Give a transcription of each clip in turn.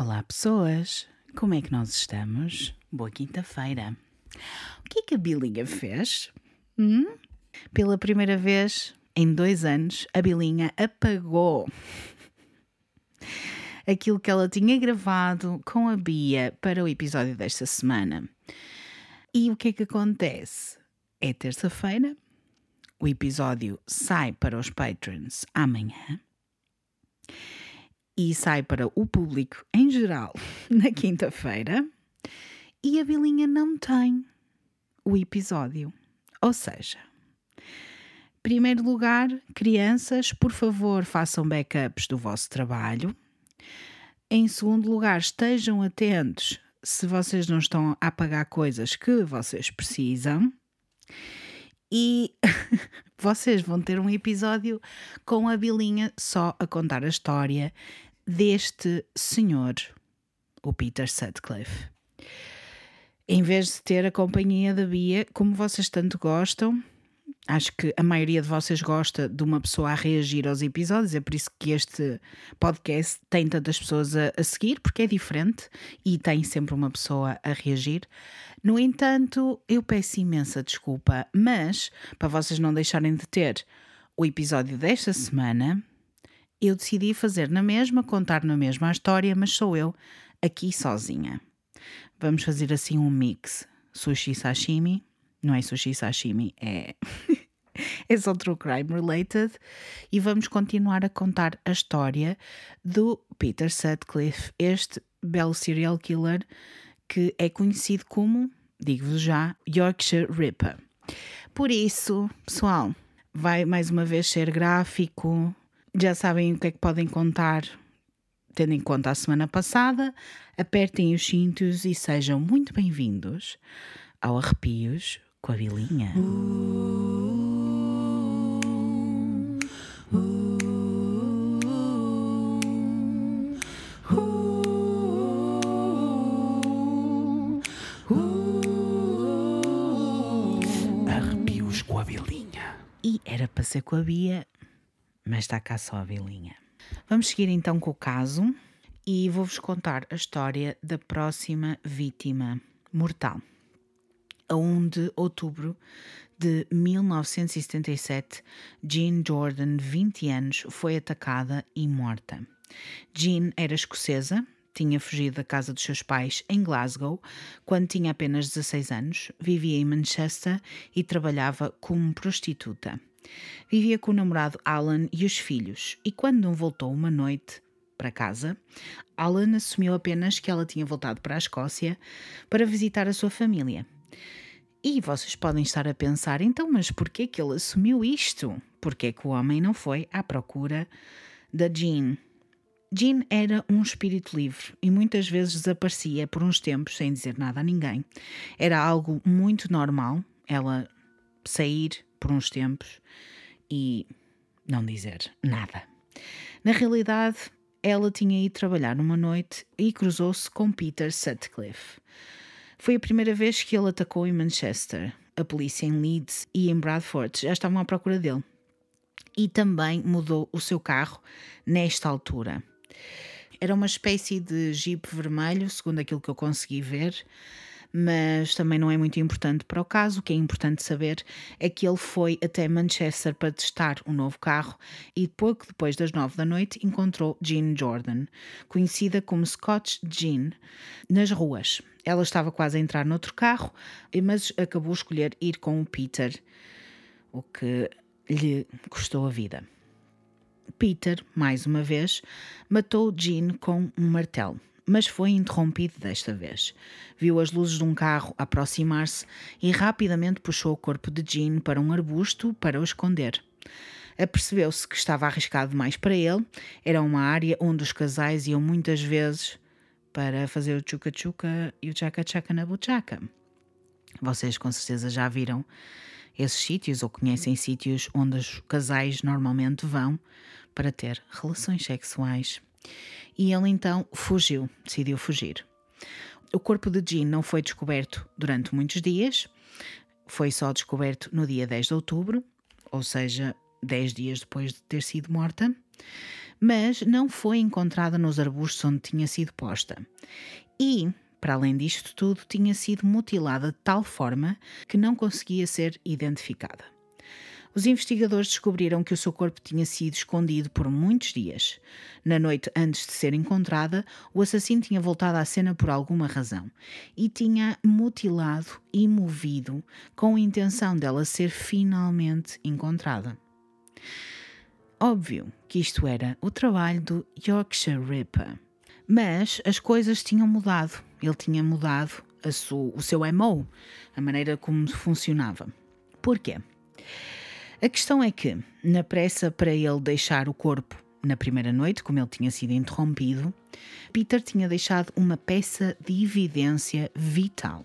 Olá, pessoas! Como é que nós estamos? Boa quinta-feira! O que é que a Bilinha fez? Hum? Pela primeira vez em dois anos, a Bilinha apagou aquilo que ela tinha gravado com a Bia para o episódio desta semana. E o que é que acontece? É terça-feira, o episódio sai para os patrons amanhã e sai para o público em geral na quinta-feira e a Bilinha não tem o episódio. Ou seja, primeiro lugar, crianças, por favor, façam backups do vosso trabalho. Em segundo lugar, estejam atentos se vocês não estão a pagar coisas que vocês precisam. E vocês vão ter um episódio com a Bilinha só a contar a história deste senhor, o Peter Sutcliffe. Em vez de ter a companhia da Bia, como vocês tanto gostam, acho que a maioria de vocês gosta de uma pessoa a reagir aos episódios, é por isso que este podcast tem tantas pessoas a, a, seguir, porque é diferente e tem sempre uma pessoa a reagir. No entanto, eu peço imensa desculpa, mas para vocês não deixarem de ter o episódio desta semana, eu decidi fazer na mesma, contar na mesma a história, mas sou eu aqui sozinha. Vamos fazer assim um mix sushi sashimi. Não é sushi sashimi, é. é só true crime related. E vamos continuar a contar a história do Peter Sutcliffe, este belo serial killer que é conhecido como, digo-vos já, Yorkshire Ripper. Por isso, pessoal, vai mais uma vez ser gráfico, já sabem o que é que podem contar, tendo em conta a semana passada. Apertem os cintos e sejam muito bem-vindos ao Arrepios com a Vilinha. Arrepios com a Vilinha. E era para ser com a Bia, mas está cá só a vilinha. Vamos seguir então com o caso e vou-vos contar a história da próxima vítima mortal. A 1 de outubro de 1977, Jean Jordan, 20 anos, foi atacada e morta. Jean era escocesa, tinha fugido da casa dos seus pais em Glasgow quando tinha apenas 16 anos, vivia em Manchester e trabalhava como prostituta. Vivia com o namorado Alan e os filhos, e quando não voltou uma noite para casa, Alan assumiu apenas que ela tinha voltado para a Escócia para visitar a sua família. E vocês podem estar a pensar, então, mas porquê que ele assumiu isto? Porquê que o homem não foi à procura da Jean? Jean era um espírito livre e muitas vezes desaparecia por uns tempos sem dizer nada a ninguém. Era algo muito normal ela sair por uns tempos e não dizer nada. Na realidade, ela tinha ido trabalhar numa noite e cruzou-se com Peter Sutcliffe. Foi a primeira vez que ele atacou em Manchester. A polícia em Leeds e em Bradford já estavam à procura dele. E também mudou o seu carro nesta altura. Era uma espécie de jeep vermelho, segundo aquilo que eu consegui ver, mas também não é muito importante para o caso. O que é importante saber é que ele foi até Manchester para testar o um novo carro e pouco depois das nove da noite encontrou Jean Jordan, conhecida como Scotch Jean, nas ruas. Ela estava quase a entrar noutro carro, mas acabou escolher ir com o Peter, o que lhe custou a vida. Peter, mais uma vez, matou Jean com um martelo mas foi interrompido desta vez. Viu as luzes de um carro aproximar-se e rapidamente puxou o corpo de Jean para um arbusto para o esconder. Apercebeu-se que estava arriscado demais para ele, era uma área onde os casais iam muitas vezes para fazer o chuca-chuca e o chaca-chaca na buchaca. Vocês com certeza já viram esses sítios ou conhecem sítios onde os casais normalmente vão para ter relações sexuais e ele então fugiu, decidiu fugir. O corpo de Jean não foi descoberto durante muitos dias, foi só descoberto no dia 10 de outubro, ou seja, 10 dias depois de ter sido morta. mas não foi encontrada nos arbustos onde tinha sido posta. E, para além disto tudo, tinha sido mutilada de tal forma que não conseguia ser identificada. Os investigadores descobriram que o seu corpo tinha sido escondido por muitos dias. Na noite antes de ser encontrada, o assassino tinha voltado à cena por alguma razão e tinha mutilado e movido com a intenção dela ser finalmente encontrada. Óbvio que isto era o trabalho do Yorkshire Ripper. Mas as coisas tinham mudado. Ele tinha mudado su, o seu MO, a maneira como funcionava. Porquê? A questão é que, na pressa para ele deixar o corpo na primeira noite, como ele tinha sido interrompido, Peter tinha deixado uma peça de evidência vital.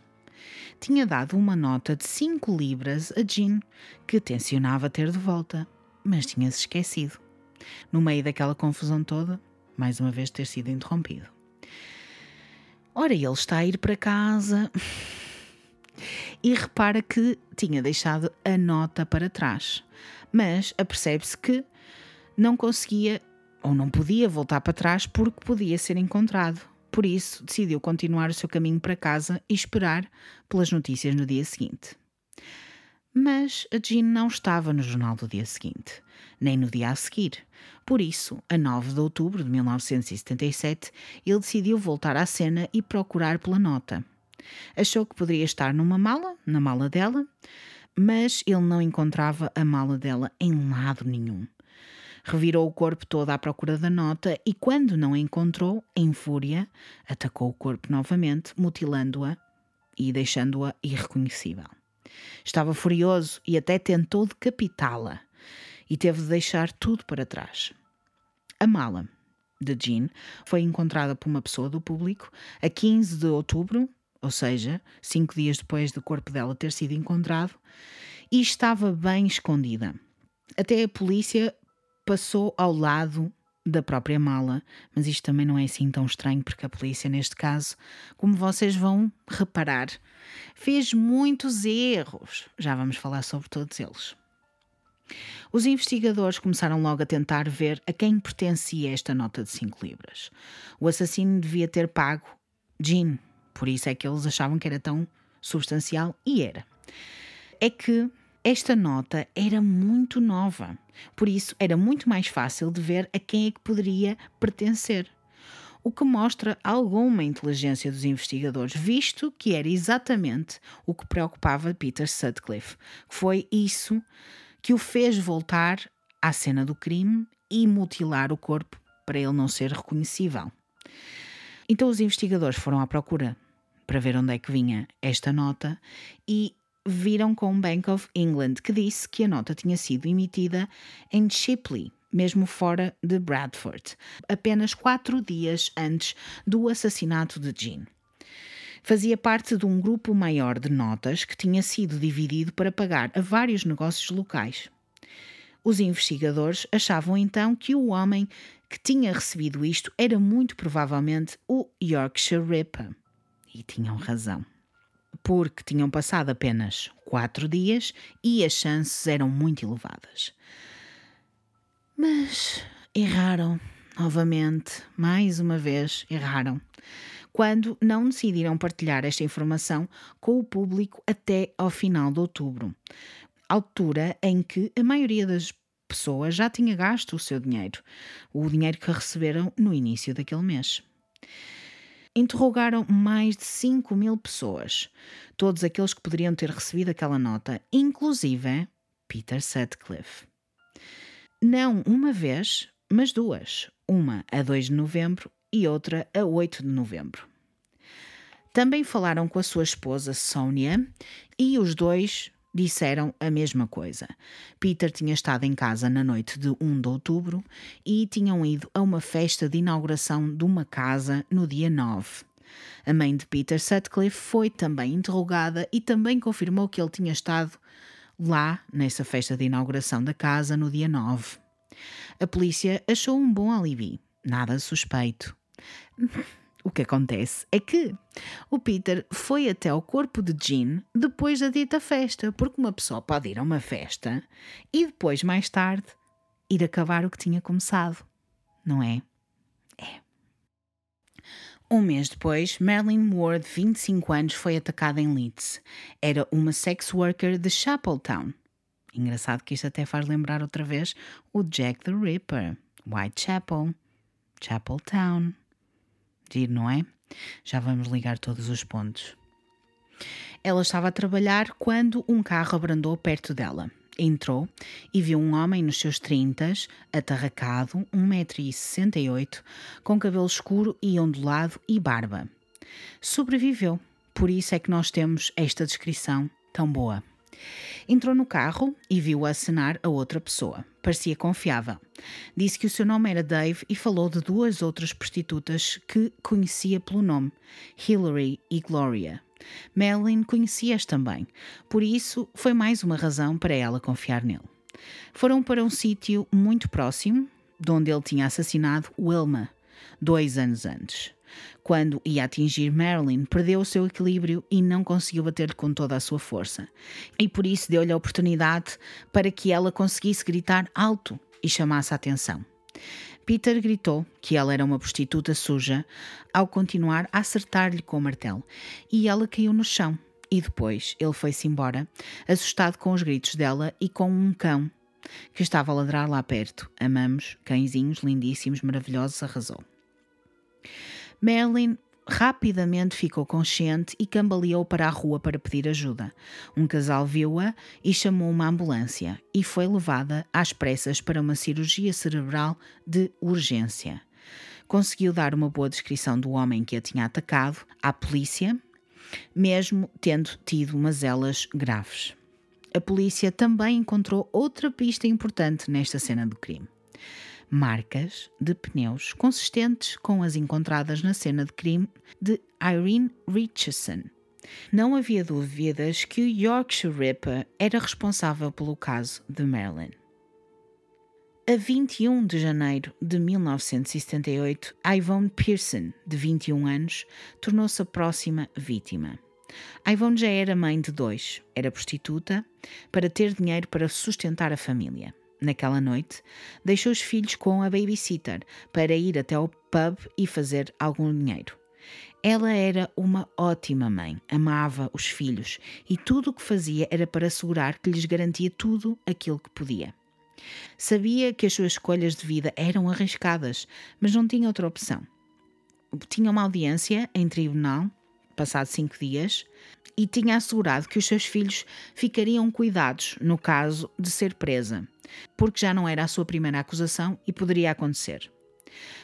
Tinha dado uma nota de 5 libras a Jean, que tencionava ter de volta, mas tinha-se esquecido. No meio daquela confusão toda, mais uma vez ter sido interrompido. Ora, ele está a ir para casa e repara que tinha deixado a nota para trás, mas apercebe-se que não conseguia ou não podia voltar para trás porque podia ser encontrado. Por isso, decidiu continuar o seu caminho para casa e esperar pelas notícias no dia seguinte. Mas a Jean não estava no jornal do dia seguinte, nem no dia a seguir. Por isso, a 9 de outubro de 1977, ele decidiu voltar à cena e procurar pela nota. Achou que poderia estar numa mala, na mala dela, mas ele não encontrava a mala dela em lado nenhum. Revirou o corpo todo à procura da nota e, quando não a encontrou, em fúria, atacou o corpo novamente, mutilando-a e deixando-a irreconhecível. Estava furioso e até tentou decapitá-la e teve de deixar tudo para trás. A mala de Jean foi encontrada por uma pessoa do público a 15 de outubro ou seja, cinco dias depois do corpo dela ter sido encontrado, e estava bem escondida. Até a polícia passou ao lado da própria mala, mas isto também não é assim tão estranho, porque a polícia, neste caso, como vocês vão reparar, fez muitos erros. Já vamos falar sobre todos eles. Os investigadores começaram logo a tentar ver a quem pertencia esta nota de 5 libras. O assassino devia ter pago Jean, por isso é que eles achavam que era tão substancial e era. É que esta nota era muito nova, por isso era muito mais fácil de ver a quem é que poderia pertencer. O que mostra alguma inteligência dos investigadores, visto que era exatamente o que preocupava Peter Sutcliffe, foi isso que o fez voltar à cena do crime e mutilar o corpo para ele não ser reconhecível. Então os investigadores foram à procura para ver onde é que vinha esta nota e viram com o Bank of England que disse que a nota tinha sido emitida em Shipley, mesmo fora de Bradford, apenas quatro dias antes do assassinato de Jean. Fazia parte de um grupo maior de notas que tinha sido dividido para pagar a vários negócios locais. Os investigadores achavam então que o homem que tinha recebido isto era muito provavelmente o Yorkshire Ripper. E tinham razão. Porque tinham passado apenas quatro dias e as chances eram muito elevadas. Mas erraram novamente, mais uma vez erraram, quando não decidiram partilhar esta informação com o público até ao final de outubro, altura em que a maioria das pessoas já tinha gasto o seu dinheiro, o dinheiro que receberam no início daquele mês interrogaram mais de 5 mil pessoas, todos aqueles que poderiam ter recebido aquela nota, inclusive Peter Sutcliffe. Não uma vez, mas duas, uma a 2 de novembro e outra a 8 de novembro. Também falaram com a sua esposa Sonia e os dois disseram a mesma coisa. Peter tinha estado em casa na noite de 1 de outubro e tinham ido a uma festa de inauguração de uma casa no dia 9. A mãe de Peter Sutcliffe foi também interrogada e também confirmou que ele tinha estado lá nessa festa de inauguração da casa no dia 9. A polícia achou um bom alibi, nada suspeito. O que acontece é que o Peter foi até ao corpo de Jean depois da dita festa, porque uma pessoa pode ir a uma festa e depois, mais tarde, ir acabar o que tinha começado. não é? É. Um mês depois, Marilyn de 25 anos, foi atacada em Leeds. Era uma sex worker de Chapeltown. Engraçado que isto até faz lembrar outra vez o Jack the Ripper, Whitechapel, Chapeltown. Giro, não é? Já vamos ligar todos os pontos. Ela estava a trabalhar quando um carro abrandou perto dela. Entrou e viu um homem nos seus trintas, atarracado, 1,68m, com cabelo escuro e ondulado e barba. Sobreviveu, por isso é que nós temos esta descrição tão boa. Entrou no carro e viu acenar a outra pessoa. Parecia confiável. Disse que o seu nome era Dave e falou de duas outras prostitutas que conhecia pelo nome, Hillary e Gloria. Marilyn conhecia-as também, por isso foi mais uma razão para ela confiar nele. Foram para um sítio muito próximo, de onde ele tinha assassinado Wilma, dois anos antes. Quando ia atingir Marilyn, perdeu o seu equilíbrio e não conseguiu bater-lhe com toda a sua força. E por isso deu-lhe a oportunidade para que ela conseguisse gritar alto e chamasse a atenção. Peter gritou que ela era uma prostituta suja ao continuar a acertar-lhe com o martelo e ela caiu no chão. E depois ele foi-se embora, assustado com os gritos dela e com um cão que estava a ladrar lá perto. Amamos, cãezinhos lindíssimos, maravilhosos, arrasou. Marilyn rapidamente ficou consciente e cambaleou para a rua para pedir ajuda. Um casal viu-a e chamou uma ambulância e foi levada às pressas para uma cirurgia cerebral de urgência. Conseguiu dar uma boa descrição do homem que a tinha atacado à polícia, mesmo tendo tido mazelas graves. A polícia também encontrou outra pista importante nesta cena do crime marcas de pneus consistentes com as encontradas na cena de crime de Irene Richardson. Não havia dúvidas que o Yorkshire Ripper era responsável pelo caso de Marilyn. A 21 de janeiro de 1978, Yvonne Pearson, de 21 anos, tornou-se a próxima vítima. Yvonne já era mãe de dois, era prostituta, para ter dinheiro para sustentar a família naquela noite, deixou os filhos com a babysitter para ir até ao pub e fazer algum dinheiro. Ela era uma ótima mãe, amava os filhos e tudo o que fazia era para assegurar que lhes garantia tudo aquilo que podia. Sabia que as suas escolhas de vida eram arriscadas, mas não tinha outra opção. Tinha uma audiência em tribunal, passado cinco dias, e tinha assegurado que os seus filhos ficariam cuidados no caso de ser presa, porque já não era a sua primeira acusação e poderia acontecer.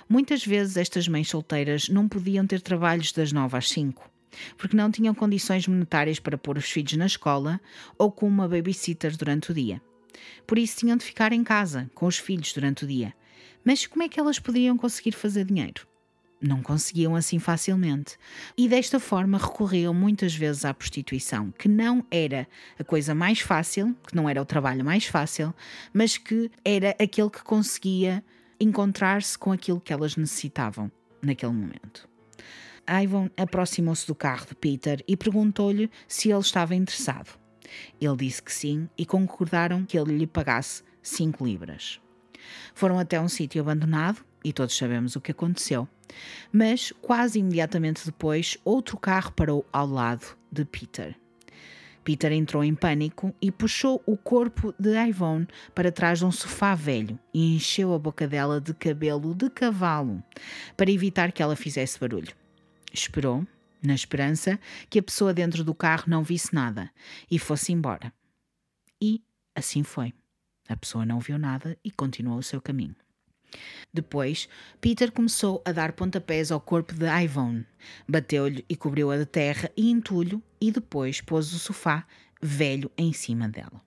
Muitas vezes estas mães solteiras não podiam ter trabalhos das nove às cinco, porque não tinham condições monetárias para pôr os filhos na escola ou com uma babysitter durante o dia. Por isso tinham de ficar em casa com os filhos durante o dia. Mas como é que elas poderiam conseguir fazer dinheiro? Não conseguiam assim facilmente. E desta forma recorriam muitas vezes à prostituição, que não era a coisa mais fácil, que não era o trabalho mais fácil, mas que era aquele que conseguia encontrar-se com aquilo que elas necessitavam naquele momento. Ivan aproximou-se do carro de Peter e perguntou-lhe se ele estava interessado. Ele disse que sim e concordaram que ele lhe pagasse 5 libras. Foram até um sítio abandonado e todos sabemos o que aconteceu. Mas quase imediatamente depois, outro carro parou ao lado de Peter. Peter entrou em pânico e puxou o corpo de Yvonne para trás de um sofá velho e encheu a boca dela de cabelo de cavalo para evitar que ela fizesse barulho. Esperou, na esperança que a pessoa dentro do carro não visse nada e fosse embora. E assim foi. A pessoa não viu nada e continuou o seu caminho. Depois, Peter começou a dar pontapés ao corpo de Yvonne. Bateu-lhe e cobriu-a de terra e entulho e depois pôs o sofá velho em cima dela.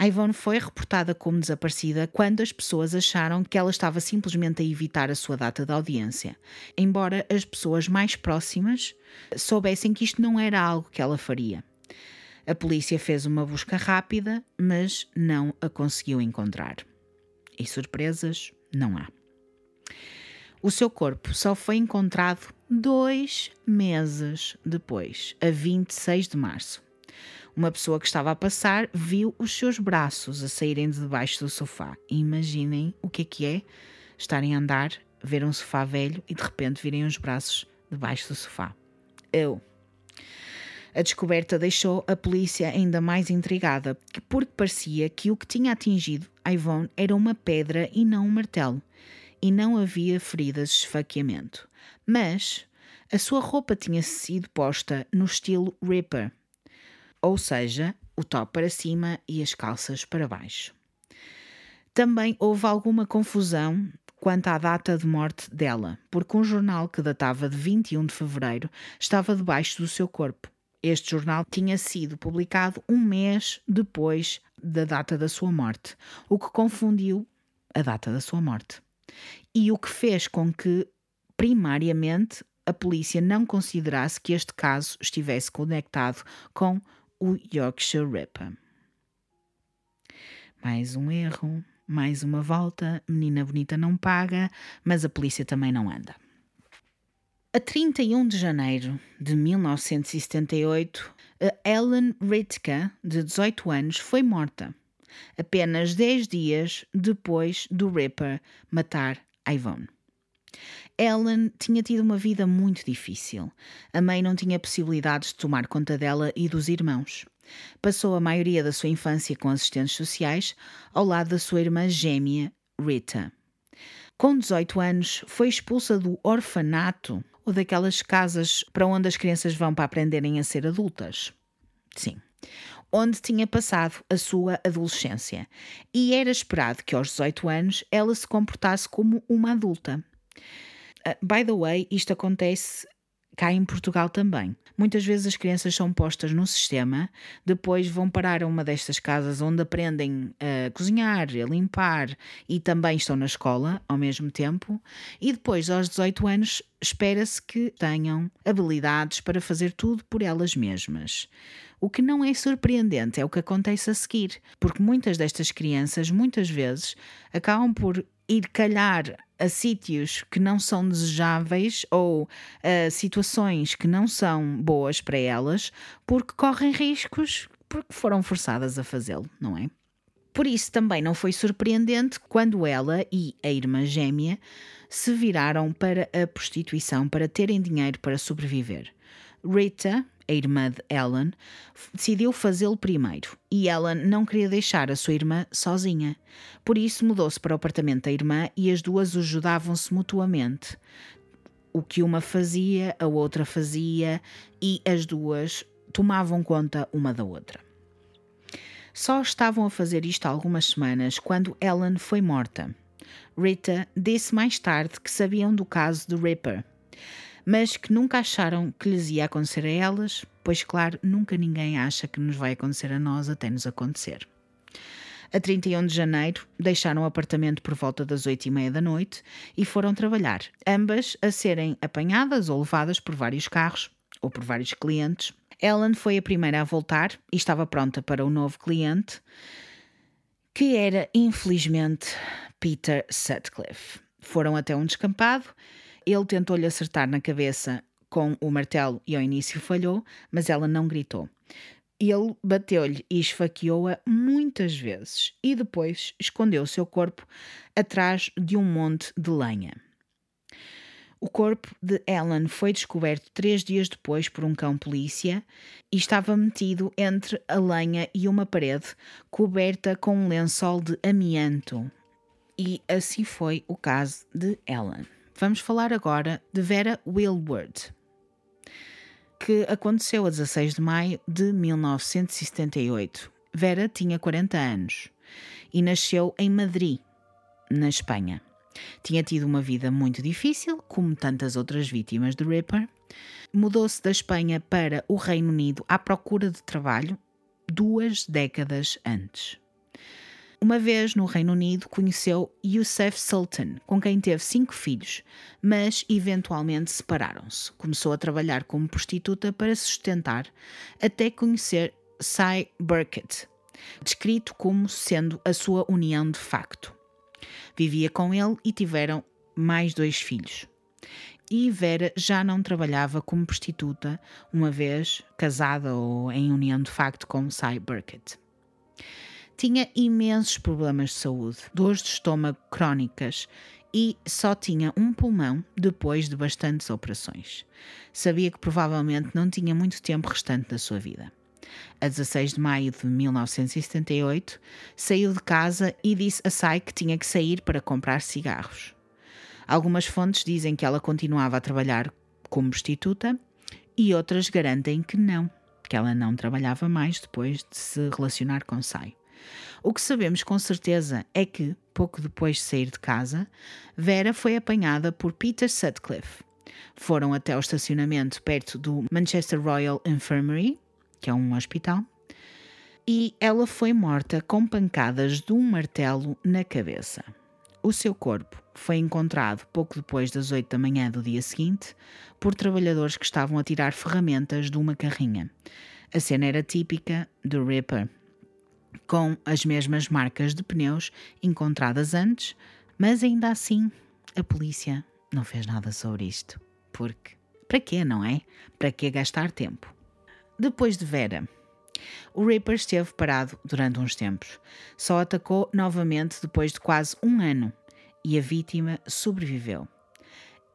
Yvonne foi reportada como desaparecida quando as pessoas acharam que ela estava simplesmente a evitar a sua data de audiência, embora as pessoas mais próximas soubessem que isto não era algo que ela faria. A polícia fez uma busca rápida, mas não a conseguiu encontrar. E surpresas não há. O seu corpo só foi encontrado dois meses depois, a 26 de março. Uma pessoa que estava a passar viu os seus braços a saírem de debaixo do sofá. Imaginem o que é que é estarem a andar, ver um sofá velho e de repente virem os braços debaixo do sofá. Eu. A descoberta deixou a polícia ainda mais intrigada, porque parecia que o que tinha atingido Ivone era uma pedra e não um martelo, e não havia feridas de esfaqueamento. Mas a sua roupa tinha sido posta no estilo Ripper, ou seja, o top para cima e as calças para baixo. Também houve alguma confusão quanto à data de morte dela, porque um jornal que datava de 21 de fevereiro estava debaixo do seu corpo. Este jornal tinha sido publicado um mês depois da data da sua morte, o que confundiu a data da sua morte. E o que fez com que, primariamente, a polícia não considerasse que este caso estivesse conectado com o Yorkshire Ripper. Mais um erro. Mais uma volta, menina bonita não paga, mas a polícia também não anda. A 31 de janeiro de 1978, a Ellen Ritka, de 18 anos, foi morta, apenas 10 dias depois do Ripper matar Yvonne. Ellen tinha tido uma vida muito difícil. A mãe não tinha possibilidades de tomar conta dela e dos irmãos. Passou a maioria da sua infância com assistentes sociais, ao lado da sua irmã gêmea, Rita. Com 18 anos, foi expulsa do orfanato ou daquelas casas para onde as crianças vão para aprenderem a ser adultas. Sim. Onde tinha passado a sua adolescência. E era esperado que aos 18 anos ela se comportasse como uma adulta. Uh, by the way, isto acontece cá em Portugal também. Muitas vezes as crianças são postas no sistema, depois vão parar a uma destas casas onde aprendem a cozinhar, a limpar e também estão na escola ao mesmo tempo, e depois, aos 18 anos, espera-se que tenham habilidades para fazer tudo por elas mesmas. O que não é surpreendente é o que acontece a seguir, porque muitas destas crianças, muitas vezes, acabam por ir calhar a sítios que não são desejáveis ou a situações que não são boas para elas, porque correm riscos porque foram forçadas a fazê-lo, não é? Por isso também não foi surpreendente quando ela e a irmã gêmea se viraram para a prostituição para terem dinheiro para sobreviver. Rita, a irmã de Ellen, decidiu fazê-lo primeiro e Ellen não queria deixar a sua irmã sozinha. Por isso mudou-se para o apartamento da irmã e as duas ajudavam-se mutuamente. O que uma fazia, a outra fazia e as duas tomavam conta uma da outra. Só estavam a fazer isto há algumas semanas quando Ellen foi morta. Rita disse mais tarde que sabiam do caso do Ripper mas que nunca acharam que lhes ia acontecer a elas, pois, claro, nunca ninguém acha que nos vai acontecer a nós até nos acontecer. A 31 de janeiro, deixaram o apartamento por volta das oito e meia da noite e foram trabalhar, ambas a serem apanhadas ou levadas por vários carros ou por vários clientes. Ellen foi a primeira a voltar e estava pronta para o novo cliente, que era, infelizmente, Peter Sutcliffe. Foram até um descampado ele tentou-lhe acertar na cabeça com o martelo e ao início falhou, mas ela não gritou. Ele bateu-lhe e esfaqueou-a muitas vezes e depois escondeu seu corpo atrás de um monte de lenha. O corpo de Ellen foi descoberto três dias depois por um cão polícia e estava metido entre a lenha e uma parede coberta com um lençol de amianto. E assim foi o caso de Ellen. Vamos falar agora de Vera Willward, que aconteceu a 16 de maio de 1978. Vera tinha 40 anos e nasceu em Madrid, na Espanha. Tinha tido uma vida muito difícil, como tantas outras vítimas de Ripper. Mudou-se da Espanha para o Reino Unido à procura de trabalho duas décadas antes. Uma vez no Reino Unido conheceu Youssef Sultan, com quem teve cinco filhos, mas eventualmente separaram-se. Começou a trabalhar como prostituta para se sustentar, até conhecer Cy Burkett, descrito como sendo a sua união de facto. Vivia com ele e tiveram mais dois filhos. e Vera já não trabalhava como prostituta, uma vez casada ou em união de facto com Cy Burkett. Tinha imensos problemas de saúde, dores de estômago crónicas e só tinha um pulmão depois de bastantes operações. Sabia que provavelmente não tinha muito tempo restante da sua vida. A 16 de maio de 1978, saiu de casa e disse a Sai que tinha que sair para comprar cigarros. Algumas fontes dizem que ela continuava a trabalhar como prostituta e outras garantem que não, que ela não trabalhava mais depois de se relacionar com Sai. O que sabemos com certeza é que, pouco depois de sair de casa, Vera foi apanhada por Peter Sutcliffe. Foram até o estacionamento perto do Manchester Royal Infirmary, que é um hospital, e ela foi morta com pancadas de um martelo na cabeça. O seu corpo foi encontrado pouco depois das 8 da manhã do dia seguinte por trabalhadores que estavam a tirar ferramentas de uma carrinha. A cena era típica do Ripper, com as mesmas marcas de pneus encontradas antes, mas ainda assim a polícia não fez nada sobre isto. Porque para quê, não é? Para que gastar tempo? Depois de Vera, o Ripper esteve parado durante uns tempos. Só atacou novamente depois de quase um ano e a vítima sobreviveu.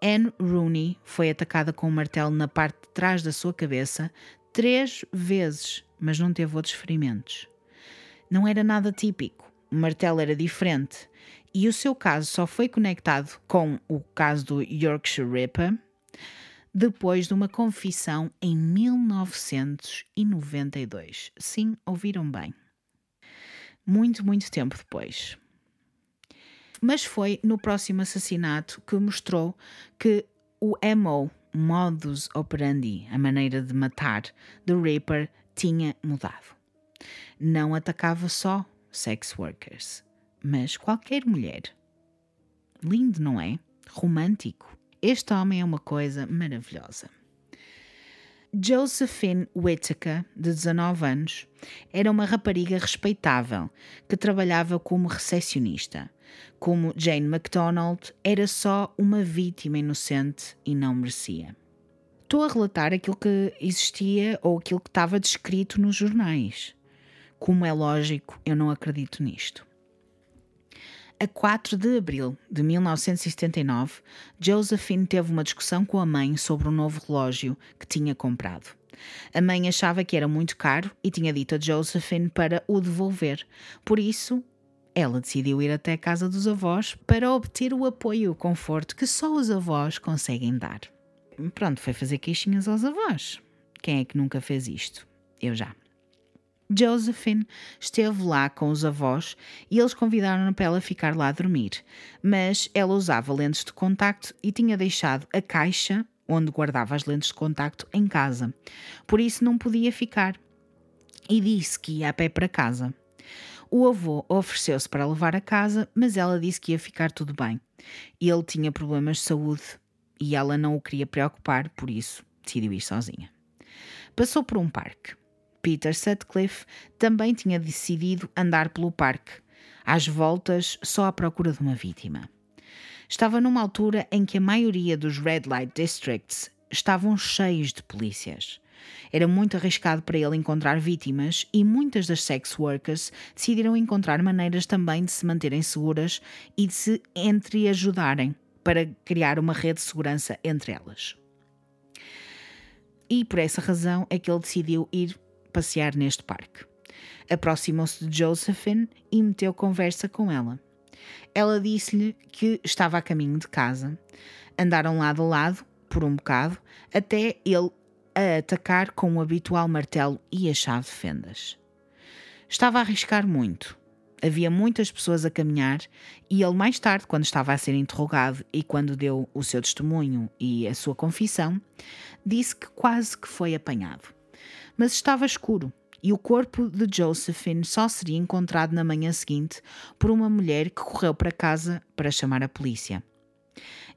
Anne Rooney foi atacada com um martelo na parte de trás da sua cabeça três vezes, mas não teve outros ferimentos não era nada típico. O martelo era diferente. E o seu caso só foi conectado com o caso do Yorkshire Ripper depois de uma confissão em 1992. Sim, ouviram bem. Muito, muito tempo depois. Mas foi no próximo assassinato que mostrou que o MO, modus operandi, a maneira de matar, do Ripper tinha mudado não atacava só sex workers, mas qualquer mulher. Lindo, não é? Romântico. Este homem é uma coisa maravilhosa. Josephine Whittaker, de 19 anos, era uma rapariga respeitável que trabalhava como recepcionista. Como Jane MacDonald, era só uma vítima inocente e não merecia. Estou a relatar aquilo que existia ou aquilo que estava descrito nos jornais. Como é lógico, eu não acredito nisto. A 4 de abril de 1979, Josephine teve uma discussão com a mãe sobre um novo relógio que tinha comprado. A mãe achava que era muito caro e tinha dito a Josephine para o devolver. Por isso, ela decidiu ir até a casa dos avós para obter o apoio e o conforto que só os avós conseguem dar. Pronto, foi fazer queixinhas aos avós. Quem é que nunca fez isto? Eu já. Josephine esteve lá com os avós e eles convidaram-na para ela ficar lá a dormir, mas ela usava lentes de contacto e tinha deixado a caixa onde guardava as lentes de contacto em casa, por isso não podia ficar. E disse que ia a pé para casa. O avô ofereceu-se para levar a casa, mas ela disse que ia ficar tudo bem. Ele tinha problemas de saúde e ela não o queria preocupar, por isso decidiu ir sozinha. Passou por um parque. Peter Sutcliffe também tinha decidido andar pelo parque, às voltas só à procura de uma vítima. Estava numa altura em que a maioria dos Red Light Districts estavam cheios de polícias. Era muito arriscado para ele encontrar vítimas e muitas das sex workers decidiram encontrar maneiras também de se manterem seguras e de se entreajudarem para criar uma rede de segurança entre elas. E por essa razão é que ele decidiu ir passear neste parque. Aproximou-se de Josephine e meteu conversa com ela. Ela disse-lhe que estava a caminho de casa. Andaram lado a lado, por um bocado, até ele a atacar com o habitual martelo e a chave de fendas. Estava a arriscar muito. Havia muitas pessoas a caminhar e ele, mais tarde, quando estava a ser interrogado e quando deu o seu testemunho e a sua confissão, disse que quase que foi apanhado mas estava escuro e o corpo de Josephine só seria encontrado na manhã seguinte por uma mulher que correu para casa para chamar a polícia.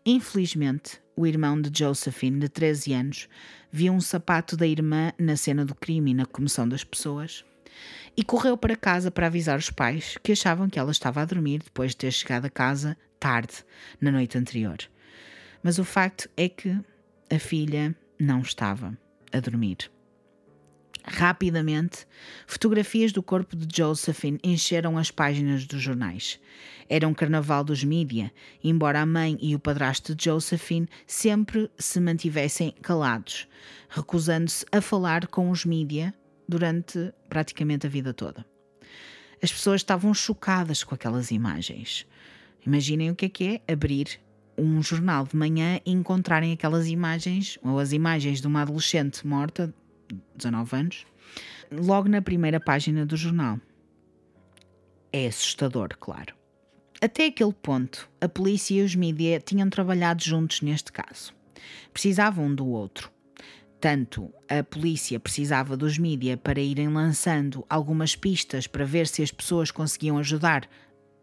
Infelizmente, o irmão de Josephine, de 13 anos, viu um sapato da irmã na cena do crime e na comissão das pessoas e correu para casa para avisar os pais que achavam que ela estava a dormir depois de ter chegado a casa tarde na noite anterior. Mas o facto é que a filha não estava a dormir. Rapidamente, fotografias do corpo de Josephine encheram as páginas dos jornais. Era um carnaval dos mídia, embora a mãe e o padrasto de Josephine sempre se mantivessem calados, recusando-se a falar com os mídia durante praticamente a vida toda. As pessoas estavam chocadas com aquelas imagens. Imaginem o que é que é abrir um jornal de manhã e encontrarem aquelas imagens, ou as imagens de uma adolescente morta, 19 anos, logo na primeira página do jornal. É assustador, claro. Até aquele ponto, a polícia e os mídias tinham trabalhado juntos neste caso. Precisavam um do outro. Tanto a polícia precisava dos mídias para irem lançando algumas pistas para ver se as pessoas conseguiam ajudar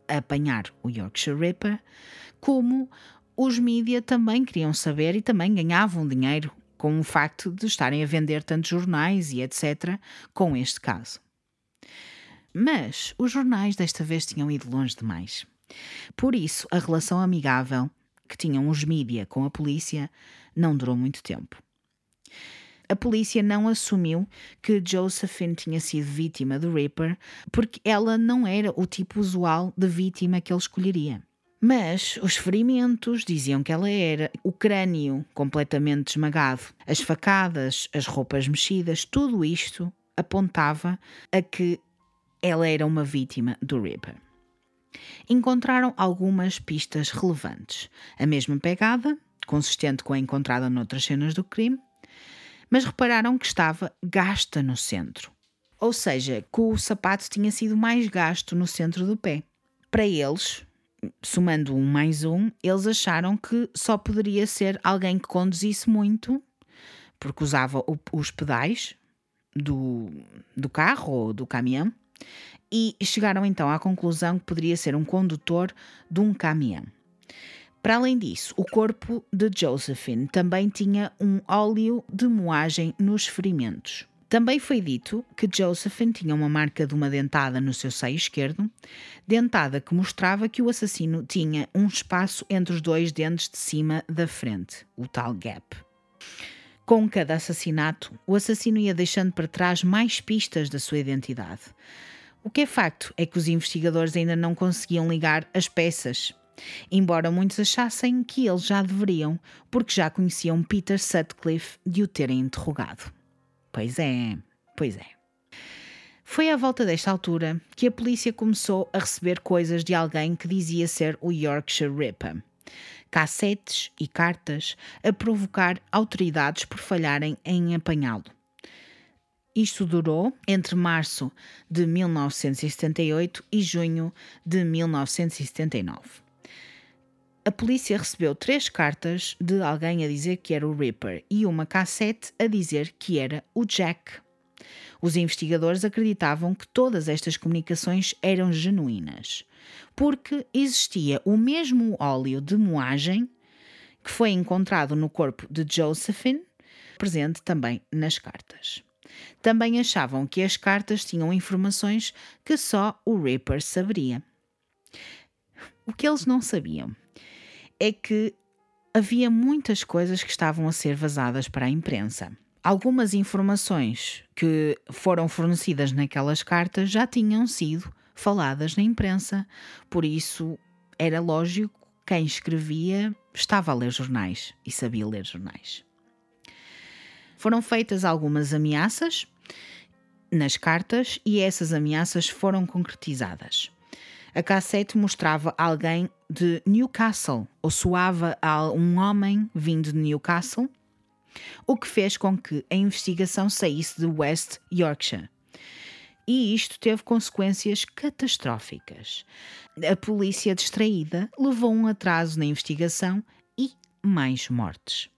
a apanhar o Yorkshire Ripper, como os mídias também queriam saber e também ganhavam dinheiro com o facto de estarem a vender tantos jornais e etc. com este caso. Mas os jornais desta vez tinham ido longe demais. Por isso, a relação amigável que tinham os mídia com a polícia não durou muito tempo. A polícia não assumiu que Josephine tinha sido vítima do Ripper porque ela não era o tipo usual de vítima que ele escolheria. Mas os ferimentos diziam que ela era, o crânio completamente esmagado, as facadas, as roupas mexidas, tudo isto apontava a que ela era uma vítima do Ripper. Encontraram algumas pistas relevantes. A mesma pegada, consistente com a encontrada noutras cenas do crime, mas repararam que estava gasta no centro. Ou seja, que o sapato tinha sido mais gasto no centro do pé. Para eles, somando um mais um, eles acharam que só poderia ser alguém que conduzisse muito, porque usava o, os pedais do, do carro ou do caminhão, e chegaram então à conclusão que poderia ser um condutor de um caminhão. Para além disso, o corpo de Josephine também tinha um óleo de moagem nos ferimentos. Também foi dito que Josephine tinha uma marca de uma dentada no seu seio esquerdo, dentada que mostrava que o assassino tinha um espaço entre os dois dentes de cima da frente, o tal gap. Com cada assassinato, o assassino ia deixando para trás mais pistas da sua identidade. O que é facto é que os investigadores ainda não conseguiam ligar as peças, embora muitos achassem que eles já deveriam, porque já conheciam Peter Sutcliffe de o terem interrogado. Pois é, pois é. Foi à volta desta altura que a polícia começou a receber coisas de alguém que dizia ser o Yorkshire Ripper. Cassetes e cartas a provocar autoridades por falharem em apanhá-lo. Isto durou entre março de 1978 e junho de 1979. A polícia recebeu três cartas de alguém a dizer que era o Ripper e uma cassete a dizer que era o Jack. Os investigadores acreditavam que todas estas comunicações eram genuínas, porque existia o mesmo óleo de moagem que foi encontrado no corpo de Josephine, presente também nas cartas. Também achavam que as cartas tinham informações que só o Ripper saberia. O que eles não sabiam é que havia muitas coisas que estavam a ser vazadas para a imprensa. Algumas informações que foram fornecidas naquelas cartas já tinham sido faladas na imprensa, por isso era lógico quem escrevia estava a ler jornais e sabia ler jornais. Foram feitas algumas ameaças nas cartas e essas ameaças foram concretizadas. A cassete mostrava alguém de Newcastle, ou soava a um homem vindo de Newcastle, o que fez com que a investigação saísse de West Yorkshire. E isto teve consequências catastróficas. A polícia distraída levou um atraso na investigação e mais mortes.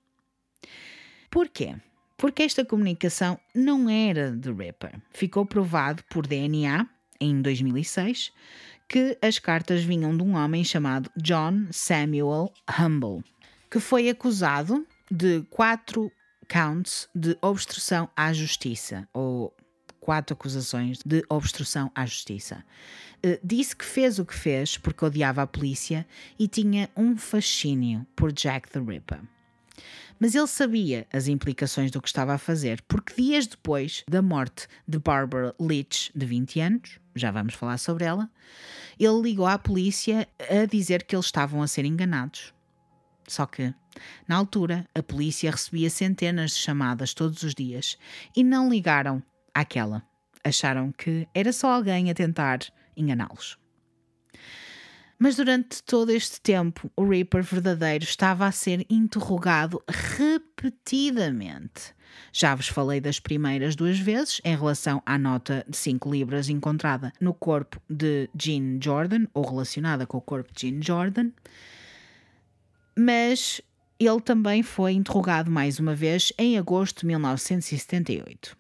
Porquê? Porque esta comunicação não era de Ripper. Ficou provado por DNA, em 2006, que as cartas vinham de um homem chamado John Samuel Humble, que foi acusado de quatro counts de obstrução à justiça, ou quatro acusações de obstrução à justiça. Uh, disse que fez o que fez porque odiava a polícia e tinha um fascínio por Jack the Ripper. Mas ele sabia as implicações do que estava a fazer, porque dias depois da morte de Barbara Leach, de 20 anos, já vamos falar sobre ela, ele ligou à polícia a dizer que eles estavam a ser enganados. Só que, na altura, a polícia recebia centenas de chamadas todos os dias e não ligaram àquela. Acharam que era só alguém a tentar enganá-los. Mas durante todo este tempo, o Reaper verdadeiro estava a ser interrogado repetidamente. Já vos falei das primeiras duas vezes em relação à nota de 5 libras encontrada no corpo de Jean Jordan, ou relacionada com o corpo de Jean Jordan. Mas ele também foi interrogado mais uma vez em agosto de 1978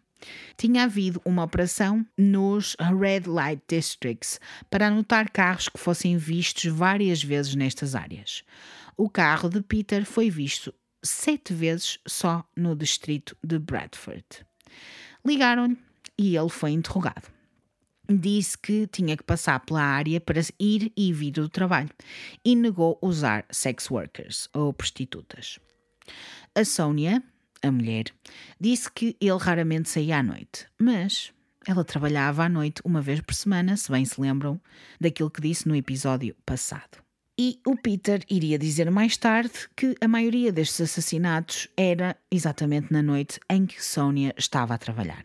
tinha havido uma operação nos Red Light Districts para anotar carros que fossem vistos várias vezes nestas áreas. O carro de Peter foi visto sete vezes só no distrito de Bradford. Ligaram-lhe e ele foi interrogado. Disse que tinha que passar pela área para ir e vir do trabalho e negou usar sex workers ou prostitutas. A Sónia, a mulher, disse que ele raramente saía à noite, mas ela trabalhava à noite uma vez por semana, se bem se lembram daquilo que disse no episódio passado. E o Peter iria dizer mais tarde que a maioria destes assassinatos era exatamente na noite em que Sónia estava a trabalhar.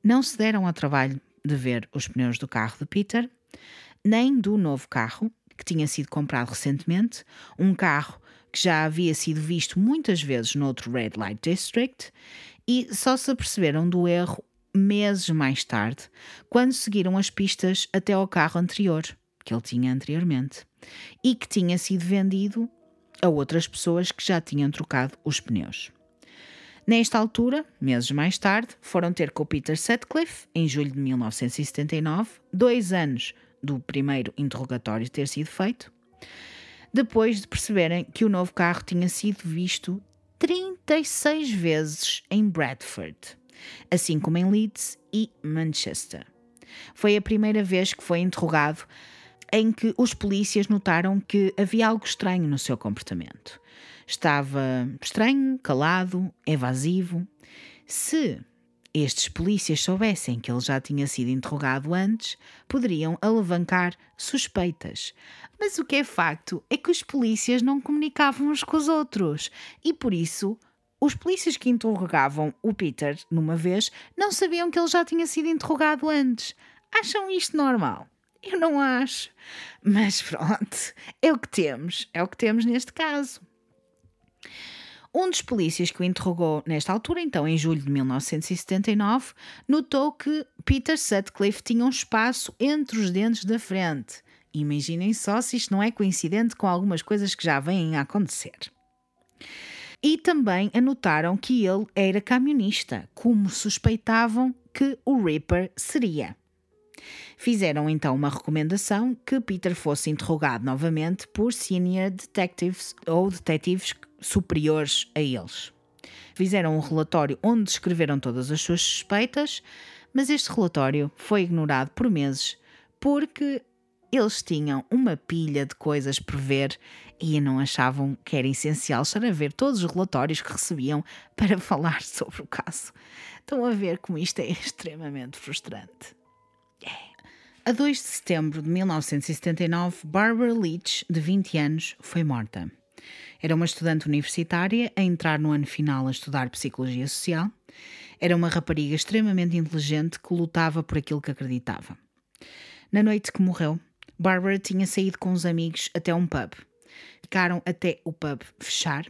Não se deram ao trabalho de ver os pneus do carro de Peter, nem do novo carro que tinha sido comprado recentemente, um carro que já havia sido visto muitas vezes noutro Red Light District, e só se aperceberam do erro meses mais tarde, quando seguiram as pistas até ao carro anterior, que ele tinha anteriormente, e que tinha sido vendido a outras pessoas que já tinham trocado os pneus. Nesta altura, meses mais tarde, foram ter com o Peter Sutcliffe, em julho de 1979, dois anos do primeiro interrogatório ter sido feito, depois de perceberem que o novo carro tinha sido visto 36 vezes em Bradford, assim como em Leeds e Manchester. Foi a primeira vez que foi interrogado em que os polícias notaram que havia algo estranho no seu comportamento. Estava estranho, calado, evasivo. Se estes polícias soubessem que ele já tinha sido interrogado antes, poderiam alavancar suspeitas. Mas o que é facto é que os polícias não comunicavam uns com os outros e por isso os polícias que interrogavam o Peter numa vez não sabiam que ele já tinha sido interrogado antes. Acham isto normal? Eu não acho. Mas pronto, é o que temos, é o que temos neste caso. Um dos polícias que o interrogou nesta altura, então em julho de 1979, notou que Peter Sutcliffe tinha um espaço entre os dentes da frente. Imaginem só se isto não é coincidente com algumas coisas que já vêm a acontecer. E também anotaram que ele era camionista, como suspeitavam que o Ripper seria. Fizeram então uma recomendação que Peter fosse interrogado novamente por senior detectives ou detetives superiores a eles. Fizeram um relatório onde descreveram todas as suas suspeitas, mas este relatório foi ignorado por meses porque eles tinham uma pilha de coisas por ver e não achavam que era essencial estar todos os relatórios que recebiam para falar sobre o caso. Estão a ver como isto é extremamente frustrante. A 2 de setembro de 1979, Barbara Leach, de 20 anos, foi morta. Era uma estudante universitária a entrar no ano final a estudar Psicologia Social. Era uma rapariga extremamente inteligente que lutava por aquilo que acreditava. Na noite que morreu, Barbara tinha saído com os amigos até um pub. Ficaram até o pub fechar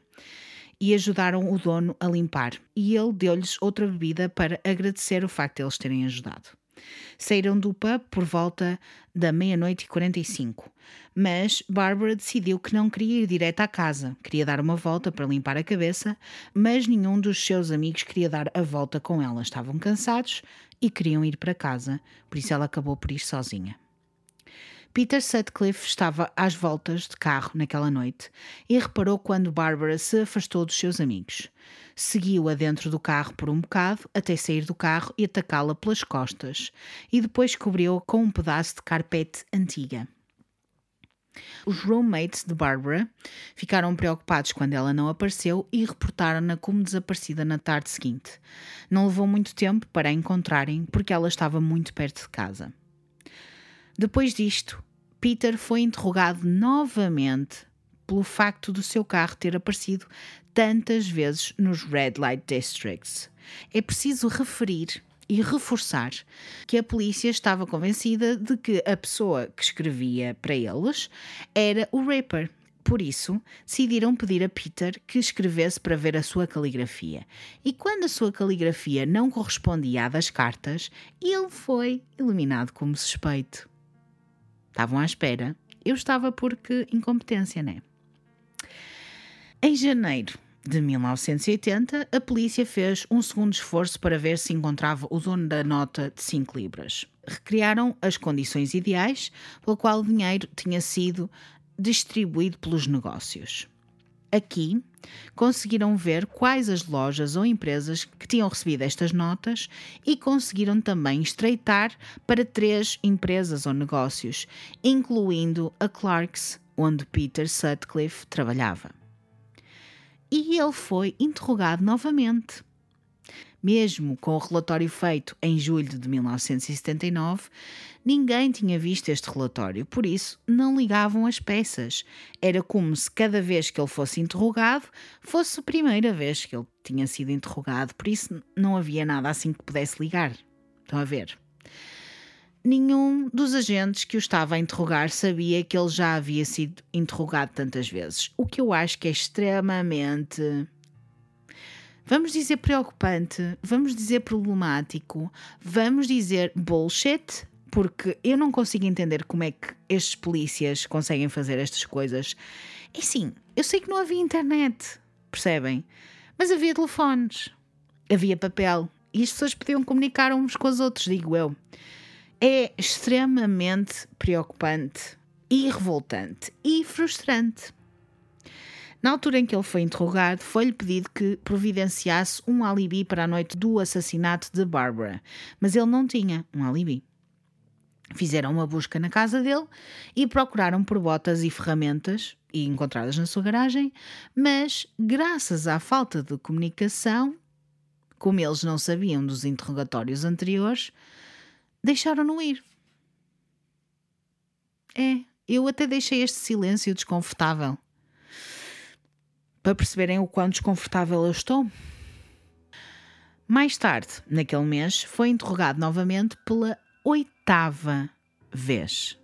e ajudaram o dono a limpar, e ele deu-lhes outra bebida para agradecer o facto de eles terem ajudado. Saíram do pub por volta da meia-noite e 45, mas Barbara decidiu que não queria ir direto à casa, queria dar uma volta para limpar a cabeça, mas nenhum dos seus amigos queria dar a volta com ela. Estavam cansados e queriam ir para casa, por isso ela acabou por ir sozinha. Peter Sutcliffe estava às voltas de carro naquela noite e reparou quando Barbara se afastou dos seus amigos. Seguiu-a dentro do carro por um bocado até sair do carro e atacá-la pelas costas, e depois cobriu-a com um pedaço de carpete antiga. Os roommates de Barbara ficaram preocupados quando ela não apareceu e reportaram-na como desaparecida na tarde seguinte. Não levou muito tempo para a encontrarem porque ela estava muito perto de casa. Depois disto, Peter foi interrogado novamente pelo facto do seu carro ter aparecido tantas vezes nos Red Light Districts. É preciso referir e reforçar que a polícia estava convencida de que a pessoa que escrevia para eles era o Ripper. Por isso, decidiram pedir a Peter que escrevesse para ver a sua caligrafia. E quando a sua caligrafia não correspondia à das cartas, ele foi eliminado como suspeito. Estavam à espera. Eu estava porque incompetência, né? Em janeiro de 1980, a polícia fez um segundo esforço para ver se encontrava o dono da nota de 5 libras. Recriaram as condições ideais pelo qual o dinheiro tinha sido distribuído pelos negócios. Aqui, conseguiram ver quais as lojas ou empresas que tinham recebido estas notas e conseguiram também estreitar para três empresas ou negócios, incluindo a Clarks, onde Peter Sutcliffe trabalhava. E ele foi interrogado novamente. Mesmo com o relatório feito em julho de 1979, ninguém tinha visto este relatório, por isso não ligavam as peças. Era como se cada vez que ele fosse interrogado fosse a primeira vez que ele tinha sido interrogado, por isso não havia nada assim que pudesse ligar. Estão a ver? Nenhum dos agentes que o estava a interrogar sabia que ele já havia sido interrogado tantas vezes, o que eu acho que é extremamente vamos dizer preocupante, vamos dizer problemático, vamos dizer bullshit, porque eu não consigo entender como é que estes polícias conseguem fazer estas coisas. E sim, eu sei que não havia internet, percebem? Mas havia telefones, havia papel e as pessoas podiam comunicar uns com os outros, digo eu. É extremamente preocupante e revoltante e frustrante. Na altura em que ele foi interrogado, foi-lhe pedido que providenciasse um alibi para a noite do assassinato de Barbara, mas ele não tinha um alibi. Fizeram uma busca na casa dele e procuraram por botas e ferramentas e encontradas na sua garagem, mas graças à falta de comunicação, como eles não sabiam dos interrogatórios anteriores, deixaram-no ir. É, eu até deixei este silêncio desconfortável para perceberem o quão desconfortável eu estou. Mais tarde, naquele mês, foi interrogado novamente pela oitava vez.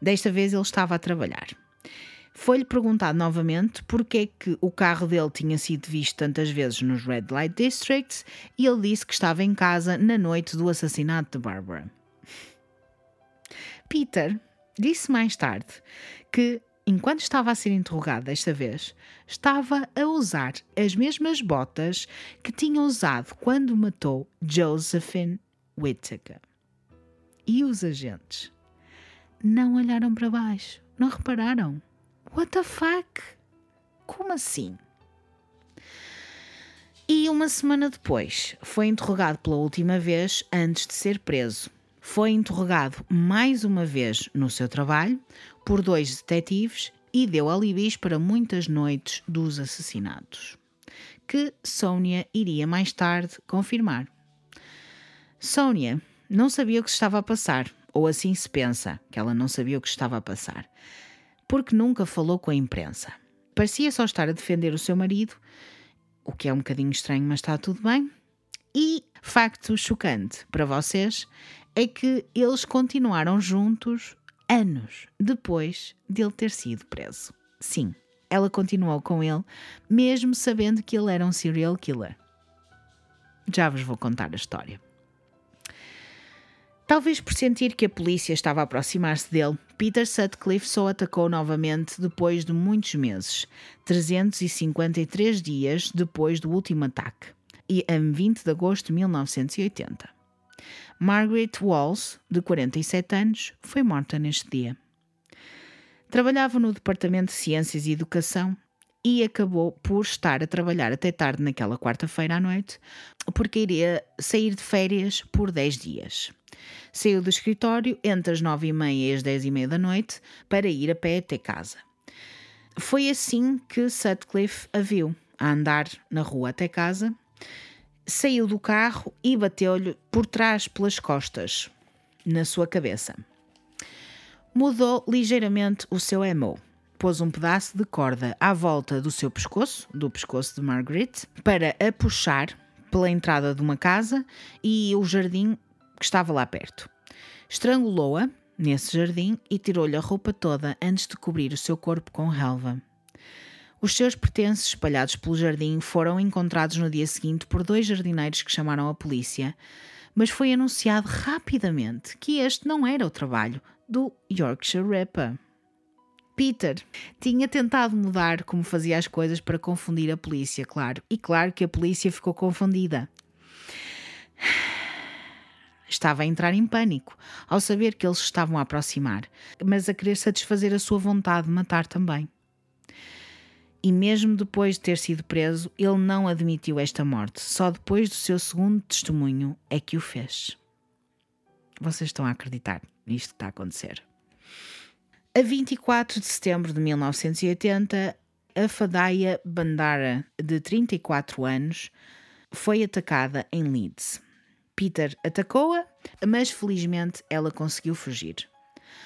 Desta vez ele estava a trabalhar. Foi-lhe perguntado novamente porque é que o carro dele tinha sido visto tantas vezes nos Red Light Districts e ele disse que estava em casa na noite do assassinato de Barbara. Peter disse mais tarde que enquanto estava a ser interrogado desta vez, estava a usar as mesmas botas que tinha usado quando matou Josephine Whittaker. E os agentes não olharam para baixo, não repararam. What the fuck? Como assim? E uma semana depois foi interrogado pela última vez antes de ser preso. Foi interrogado mais uma vez no seu trabalho, por dois detetives e deu alibis para muitas noites dos assassinatos, que Sónia iria mais tarde confirmar. Sónia não sabia o que se estava a passar, ou assim se pensa, que ela não sabia o que estava a passar, porque nunca falou com a imprensa. Parecia só estar a defender o seu marido, o que é um bocadinho estranho, mas está tudo bem. E facto chocante para vocês é que eles continuaram juntos anos depois de ele ter sido preso. Sim, ela continuou com ele, mesmo sabendo que ele era um serial killer. Já vos vou contar a história. Talvez por sentir que a polícia estava a aproximar-se dele, Peter Sutcliffe só atacou novamente depois de muitos meses, 353 dias depois do último ataque, e em 20 de agosto de 1980. Margaret Walls, de 47 anos, foi morta neste dia. Trabalhava no Departamento de Ciências e Educação e acabou por estar a trabalhar até tarde naquela quarta-feira à noite, porque iria sair de férias por 10 dias. Saiu do escritório entre as 9h30 e as 10h30 da noite para ir a pé até casa. Foi assim que Sutcliffe a viu, a andar na rua até casa, saiu do carro e bateu-lhe por trás pelas costas, na sua cabeça. Mudou ligeiramente o seu emo pôs um pedaço de corda à volta do seu pescoço, do pescoço de Margaret, para a puxar pela entrada de uma casa e o jardim que estava lá perto. Estrangulou-a nesse jardim e tirou-lhe a roupa toda antes de cobrir o seu corpo com relva. Os seus pertences espalhados pelo jardim foram encontrados no dia seguinte por dois jardineiros que chamaram a polícia, mas foi anunciado rapidamente que este não era o trabalho do Yorkshire Ripper. Peter tinha tentado mudar como fazia as coisas para confundir a polícia, claro. E claro que a polícia ficou confundida. Estava a entrar em pânico ao saber que eles estavam a aproximar, mas a querer satisfazer a sua vontade de matar também. E mesmo depois de ter sido preso, ele não admitiu esta morte. Só depois do seu segundo testemunho é que o fez. Vocês estão a acreditar nisto que está a acontecer? A 24 de setembro de 1980, a Fadaya Bandara, de 34 anos, foi atacada em Leeds. Peter atacou-a, mas felizmente ela conseguiu fugir.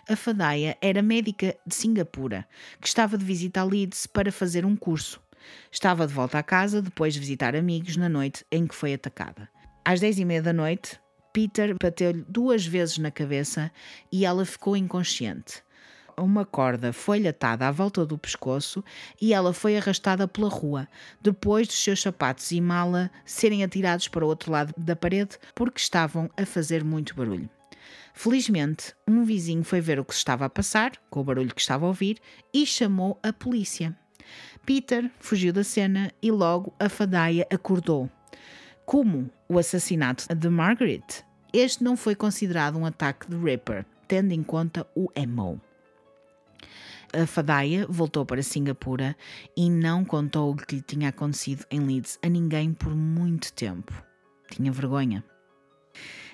A Fadaya era médica de Singapura, que estava de visita a Leeds para fazer um curso. Estava de volta à casa depois de visitar amigos na noite em que foi atacada. Às dez e meia da noite, Peter bateu-lhe duas vezes na cabeça e ela ficou inconsciente uma corda foi-lhe atada à volta do pescoço e ela foi arrastada pela rua, depois dos seus sapatos e mala serem atirados para o outro lado da parede porque estavam a fazer muito barulho. Felizmente, um vizinho foi ver o que se estava a passar, com o barulho que estava a ouvir, e chamou a polícia. Peter fugiu da cena e logo a fadaia acordou. Como o assassinato de Margaret, este não foi considerado um ataque de Ripper, tendo em conta o MO a Fadaia voltou para Singapura e não contou o que lhe tinha acontecido em Leeds a ninguém por muito tempo. Tinha vergonha.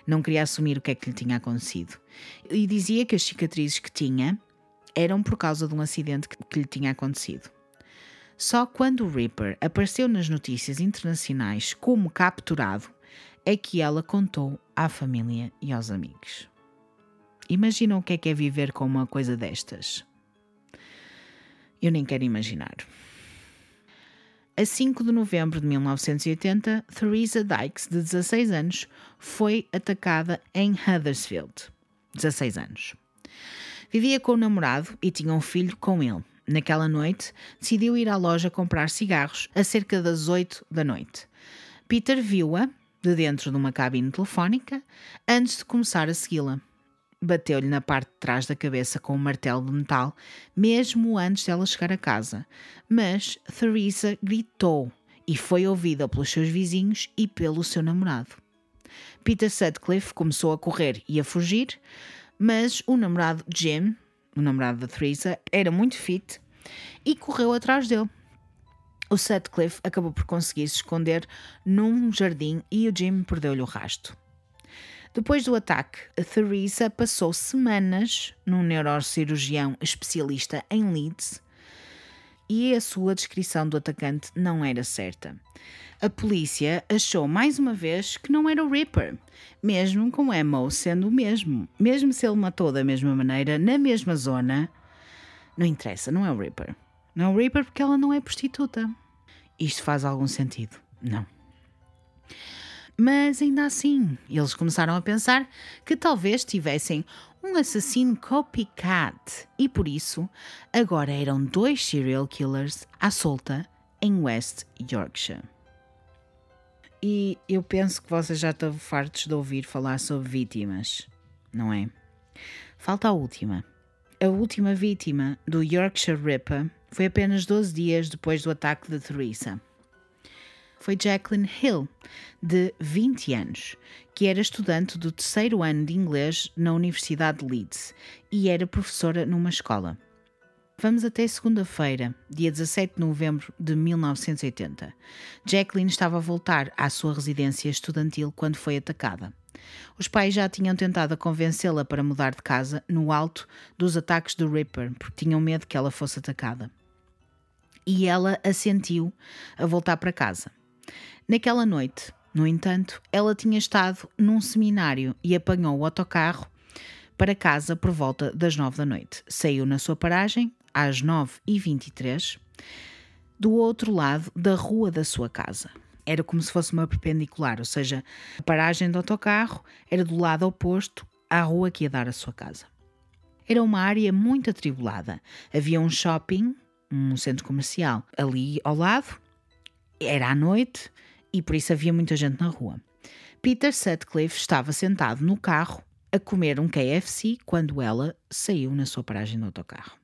Não queria assumir o que é que lhe tinha acontecido. E dizia que as cicatrizes que tinha eram por causa de um acidente que lhe tinha acontecido. Só quando o Ripper apareceu nas notícias internacionais como capturado é que ela contou à família e aos amigos. Imaginam o que é que é viver com uma coisa destas? Eu nem quero imaginar. A 5 de novembro de 1980, Theresa Dykes, de 16 anos, foi atacada em Huddersfield. 16 anos. Vivia com o namorado e tinha um filho com ele. Naquela noite, decidiu ir à loja comprar cigarros a cerca das 8 da noite. Peter viu-a de dentro de uma cabine telefónica antes de começar a segui-la bateu-lhe na parte de trás da cabeça com um martelo de metal, mesmo antes dela chegar a casa. Mas Theresa gritou e foi ouvida pelos seus vizinhos e pelo seu namorado. Peter Sutcliffe começou a correr e a fugir, mas o namorado Jim, o namorado da Theresa, era muito fit e correu atrás dele. O Sutcliffe acabou por conseguir se esconder num jardim e o Jim perdeu-lhe o rasto. Depois do ataque, Theresa passou semanas num neurocirurgião especialista em Leeds e a sua descrição do atacante não era certa. A polícia achou mais uma vez que não era o Ripper, mesmo com Emo sendo o mesmo. Mesmo se ele matou da mesma maneira, na mesma zona, não interessa, não é o Ripper. Não é o Ripper porque ela não é prostituta. Isto faz algum sentido? Não. Mas ainda assim, eles começaram a pensar que talvez tivessem um assassino copycat e por isso agora eram dois serial killers à solta em West Yorkshire. E eu penso que vocês já estão fartos de ouvir falar sobre vítimas, não é? Falta a última. A última vítima do Yorkshire Ripper foi apenas 12 dias depois do ataque de Theresa. Foi Jacqueline Hill, de 20 anos, que era estudante do terceiro ano de inglês na Universidade de Leeds e era professora numa escola. Vamos até segunda-feira, dia 17 de novembro de 1980. Jacqueline estava a voltar à sua residência estudantil quando foi atacada. Os pais já tinham tentado convencê-la para mudar de casa no alto dos ataques do Ripper, porque tinham medo que ela fosse atacada. E ela assentiu a voltar para casa. Naquela noite, no entanto, ela tinha estado num seminário e apanhou o autocarro para casa por volta das nove da noite. Saiu na sua paragem às 9h23, do outro lado da rua da sua casa. Era como se fosse uma perpendicular, ou seja, a paragem do autocarro era do lado oposto à rua que ia dar à sua casa. Era uma área muito atribulada. Havia um shopping, um centro comercial ali ao lado, era à noite e por isso havia muita gente na rua. Peter Sutcliffe estava sentado no carro a comer um KFC quando ela saiu na sua paragem do autocarro.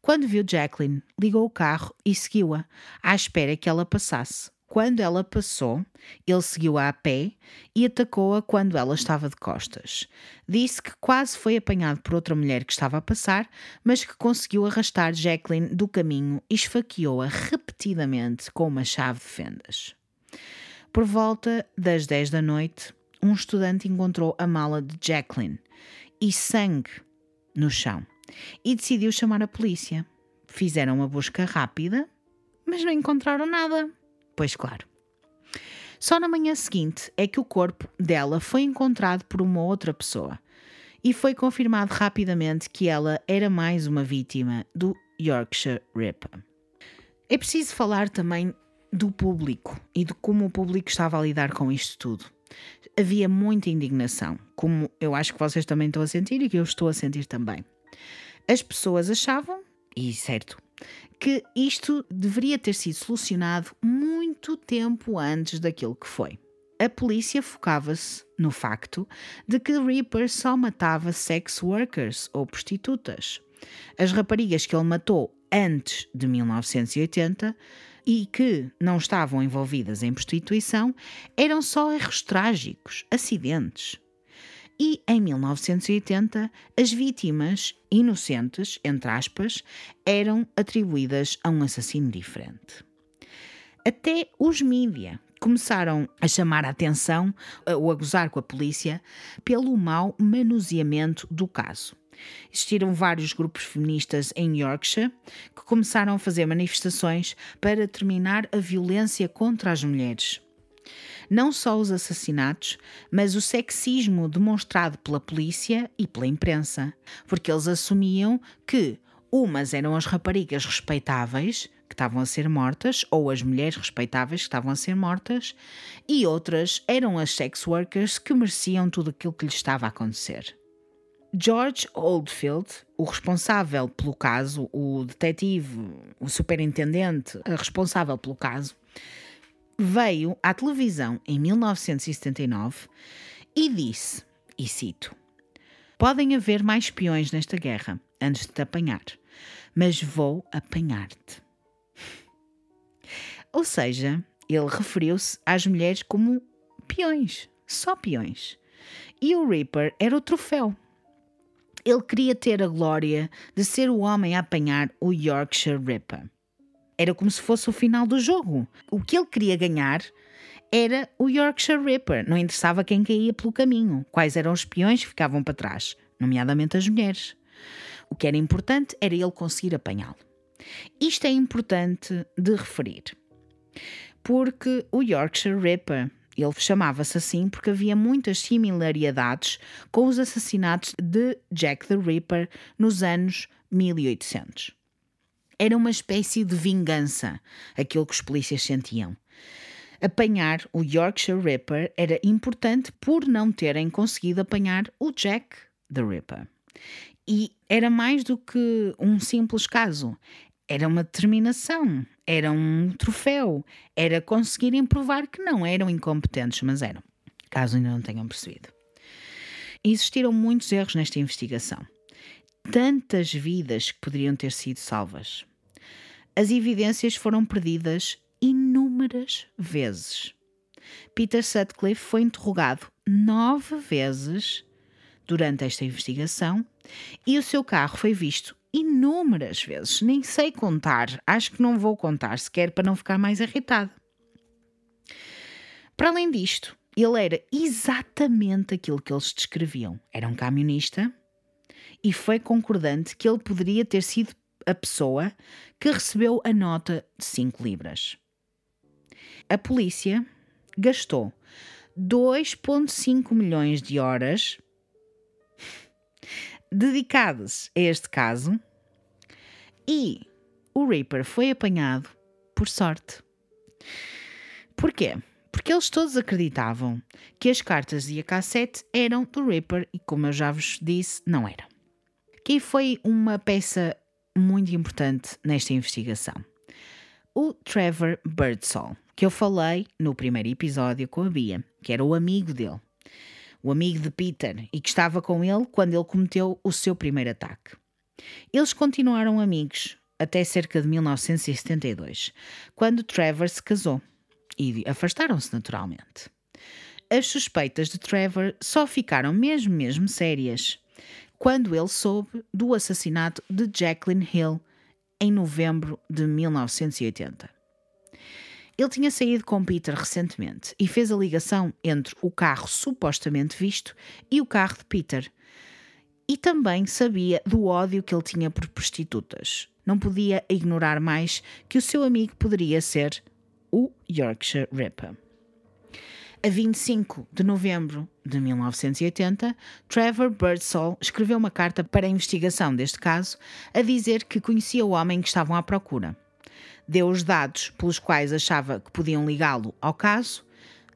Quando viu Jacqueline, ligou o carro e seguiu-a, à espera que ela passasse. Quando ela passou, ele seguiu-a a pé e atacou-a quando ela estava de costas. Disse que quase foi apanhado por outra mulher que estava a passar, mas que conseguiu arrastar Jacqueline do caminho e esfaqueou-a repetidamente com uma chave de fendas. Por volta das 10 da noite, um estudante encontrou a mala de Jacqueline e sangue no chão e decidiu chamar a polícia. Fizeram uma busca rápida, mas não encontraram nada. Pois claro. Só na manhã seguinte é que o corpo dela foi encontrado por uma outra pessoa e foi confirmado rapidamente que ela era mais uma vítima do Yorkshire Ripper. É preciso falar também do público e de como o público estava a lidar com isto tudo. Havia muita indignação, como eu acho que vocês também estão a sentir e que eu estou a sentir também. As pessoas achavam, e certo, que isto deveria ter sido solucionado muito tempo antes daquilo que foi. A polícia focava-se no facto de que Reaper só matava sex workers ou prostitutas. As raparigas que ele matou antes de 1980 e que não estavam envolvidas em prostituição eram só erros trágicos, acidentes e em 1980 as vítimas inocentes, entre aspas, eram atribuídas a um assassino diferente. Até os mídia começaram a chamar a atenção ou a gozar com a polícia pelo mau manuseamento do caso. Existiram vários grupos feministas em Yorkshire que começaram a fazer manifestações para terminar a violência contra as mulheres não só os assassinatos, mas o sexismo demonstrado pela polícia e pela imprensa, porque eles assumiam que umas eram as raparigas respeitáveis que estavam a ser mortas, ou as mulheres respeitáveis que estavam a ser mortas, e outras eram as sex workers que mereciam tudo aquilo que lhes estava a acontecer. George Oldfield, o responsável pelo caso, o detetive, o superintendente responsável pelo caso, veio à televisão em 1979 e disse, e cito: Podem haver mais espiões nesta guerra antes de te apanhar, mas vou apanhar-te. Ou seja, ele referiu-se às mulheres como peões, só peões. E o Reaper era o troféu. Ele queria ter a glória de ser o homem a apanhar o Yorkshire Ripper. Era como se fosse o final do jogo. O que ele queria ganhar era o Yorkshire Ripper. Não interessava quem caía pelo caminho, quais eram os peões que ficavam para trás, nomeadamente as mulheres. O que era importante era ele conseguir apanhá-lo. Isto é importante de referir, porque o Yorkshire Ripper ele chamava-se assim porque havia muitas similaridades com os assassinatos de Jack the Ripper nos anos 1800. Era uma espécie de vingança, aquilo que os polícias sentiam. Apanhar o Yorkshire Ripper era importante por não terem conseguido apanhar o Jack the Ripper. E era mais do que um simples caso. Era uma determinação, era um troféu, era conseguirem provar que não eram incompetentes, mas eram, caso ainda não tenham percebido. Existiram muitos erros nesta investigação tantas vidas que poderiam ter sido salvas. As evidências foram perdidas inúmeras vezes. Peter Sutcliffe foi interrogado nove vezes durante esta investigação e o seu carro foi visto inúmeras vezes. Nem sei contar, acho que não vou contar sequer para não ficar mais irritado. Para além disto, ele era exatamente aquilo que eles descreviam. Era um camionista e foi concordante que ele poderia ter sido a pessoa que recebeu a nota de 5 libras. A polícia gastou 2,5 milhões de horas dedicadas a este caso e o Reaper foi apanhado por sorte. Porquê? Porque eles todos acreditavam que as cartas e a cassete eram do Reaper e, como eu já vos disse, não era. Quem foi uma peça muito importante nesta investigação? O Trevor Birdsall, que eu falei no primeiro episódio com a Bia, que era o amigo dele, o amigo de Peter, e que estava com ele quando ele cometeu o seu primeiro ataque. Eles continuaram amigos até cerca de 1972, quando Trevor se casou e afastaram-se naturalmente. As suspeitas de Trevor só ficaram mesmo, mesmo sérias quando ele soube do assassinato de Jacqueline Hill em novembro de 1980. Ele tinha saído com Peter recentemente e fez a ligação entre o carro supostamente visto e o carro de Peter. E também sabia do ódio que ele tinha por prostitutas. Não podia ignorar mais que o seu amigo poderia ser o Yorkshire Ripper. A 25 de novembro de 1980, Trevor Birdsall escreveu uma carta para a investigação deste caso a dizer que conhecia o homem que estavam à procura. Deu os dados pelos quais achava que podiam ligá-lo ao caso,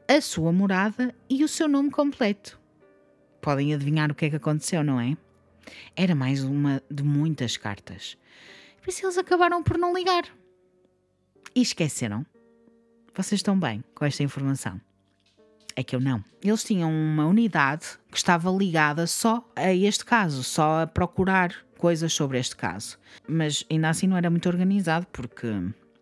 a sua morada e o seu nome completo. Podem adivinhar o que é que aconteceu, não é? Era mais uma de muitas cartas. Por isso eles acabaram por não ligar. E esqueceram vocês estão bem com esta informação? É que eu não. Eles tinham uma unidade que estava ligada só a este caso, só a procurar coisas sobre este caso. Mas ainda assim não era muito organizado porque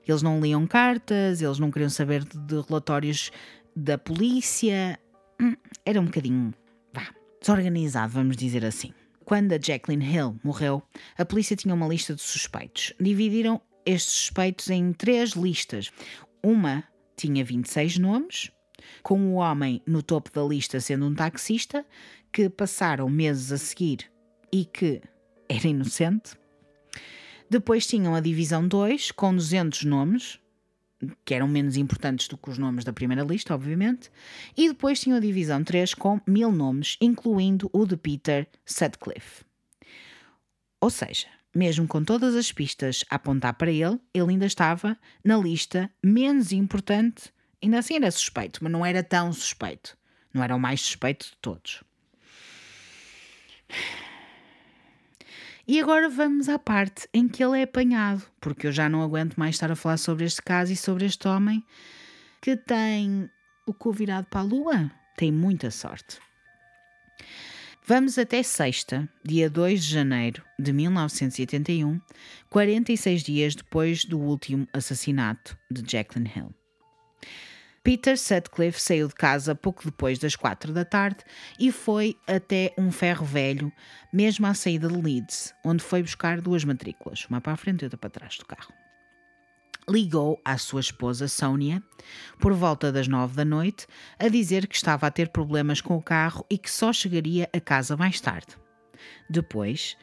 eles não liam cartas, eles não queriam saber de, relatórios da polícia. Hum, era um bocadinho, vá, desorganizado, vamos dizer assim. Quando a Jacqueline Hill morreu, a polícia tinha uma lista de suspeitos. Dividiram estes suspeitos em três listas. Uma tinha 26 nomes, com o homem no topo da lista sendo um taxista, que passaram meses a seguir e que era inocente. Depois tinham a divisão 2, com 200 nomes, que eram menos importantes do que os nomes da primeira lista, obviamente. E depois tinham a divisão 3, com mil nomes, incluindo o de Peter Sutcliffe. Ou seja, mesmo com todas as pistas a apontar para ele, ele ainda estava na lista menos importante. Ainda assim era suspeito, mas não era tão suspeito. Não era o mais suspeito de todos. E agora vamos à parte em que ele é apanhado, porque eu já não aguento mais estar a falar sobre este caso e sobre este homem que tem o cu virado para a lua. Tem muita sorte. Vamos até sexta, dia 2 de janeiro de 1981, 46 dias depois do último assassinato de Jacqueline Hill. Peter Sutcliffe saiu de casa pouco depois das quatro da tarde e foi até um ferro velho, mesmo à saída de Leeds, onde foi buscar duas matrículas, uma para a frente e outra para trás do carro ligou à sua esposa Sónia por volta das nove da noite a dizer que estava a ter problemas com o carro e que só chegaria a casa mais tarde. Depois,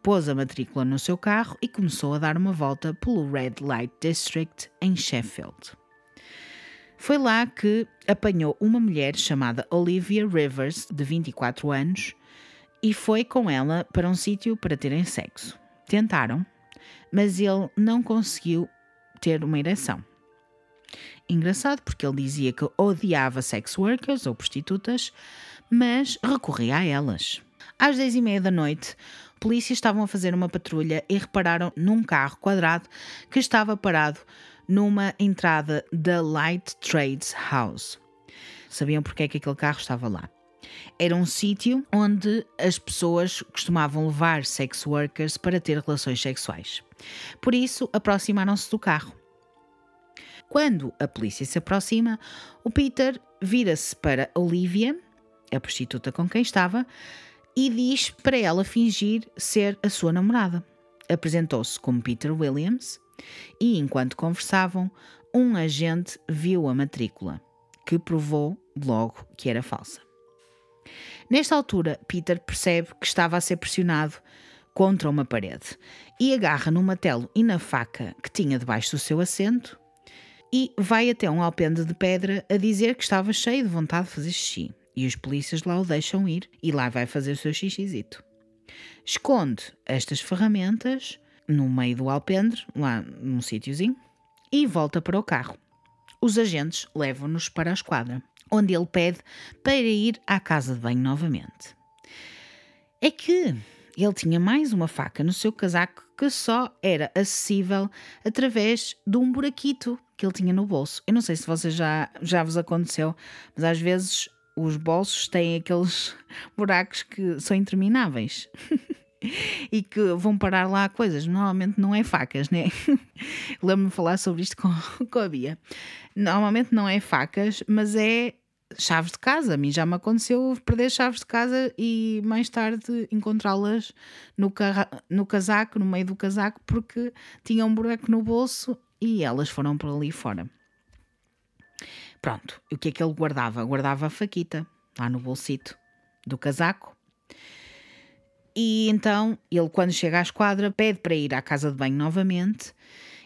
pôs a matrícula no seu carro e começou a dar uma volta pelo Red Light District em Sheffield. Foi lá que apanhou uma mulher chamada Olivia Rivers, de 24 anos, e foi com ela para um sítio para terem sexo. Tentaram, mas ele não conseguiu ter uma ereção. Engraçado porque ele dizia que odiava sex workers ou prostitutas, mas recorria a elas. Às dez e meia da noite, polícias estavam a fazer uma patrulha e repararam num carro quadrado que estava parado numa entrada da Light Trades House. Sabiam porque é que aquele carro estava lá? Era um sítio onde as pessoas costumavam levar sex workers para ter relações sexuais. Por isso, aproximaram-se do carro. Quando a polícia se aproxima, o Peter vira-se para Olivia, a prostituta com quem estava, e diz para ela fingir ser a sua namorada. Apresentou-se como Peter Williams e, enquanto conversavam, um agente viu a matrícula, que provou logo que era falsa. Nesta altura, Peter percebe que estava a ser pressionado contra uma parede e agarra no martelo e na faca que tinha debaixo do seu assento e vai até um alpendre de pedra a dizer que estava cheio de vontade de fazer xixi. E os polícias lá o deixam ir e lá vai fazer o seu xixizito. Esconde estas ferramentas no meio do alpendre, lá num sítiozinho, e volta para o carro. Os agentes levam-nos para a esquadra, onde ele pede para ir à casa de banho novamente. É que ele tinha mais uma faca no seu casaco que só era acessível através de um buraquito que ele tinha no bolso. Eu não sei se vocês já, já vos aconteceu, mas às vezes os bolsos têm aqueles buracos que são intermináveis. e que vão parar lá coisas. Normalmente não é facas, né? Lembro-me de falar sobre isto com, com a Bia. Normalmente não é facas, mas é chaves de casa. A mim já me aconteceu perder chaves de casa e mais tarde encontrá-las no, no casaco, no meio do casaco, porque tinha um buraco no bolso e elas foram por ali fora. Pronto, o que é que ele guardava? Guardava a faquita lá no bolsito do casaco. E então ele, quando chega à esquadra, pede para ir à casa de banho novamente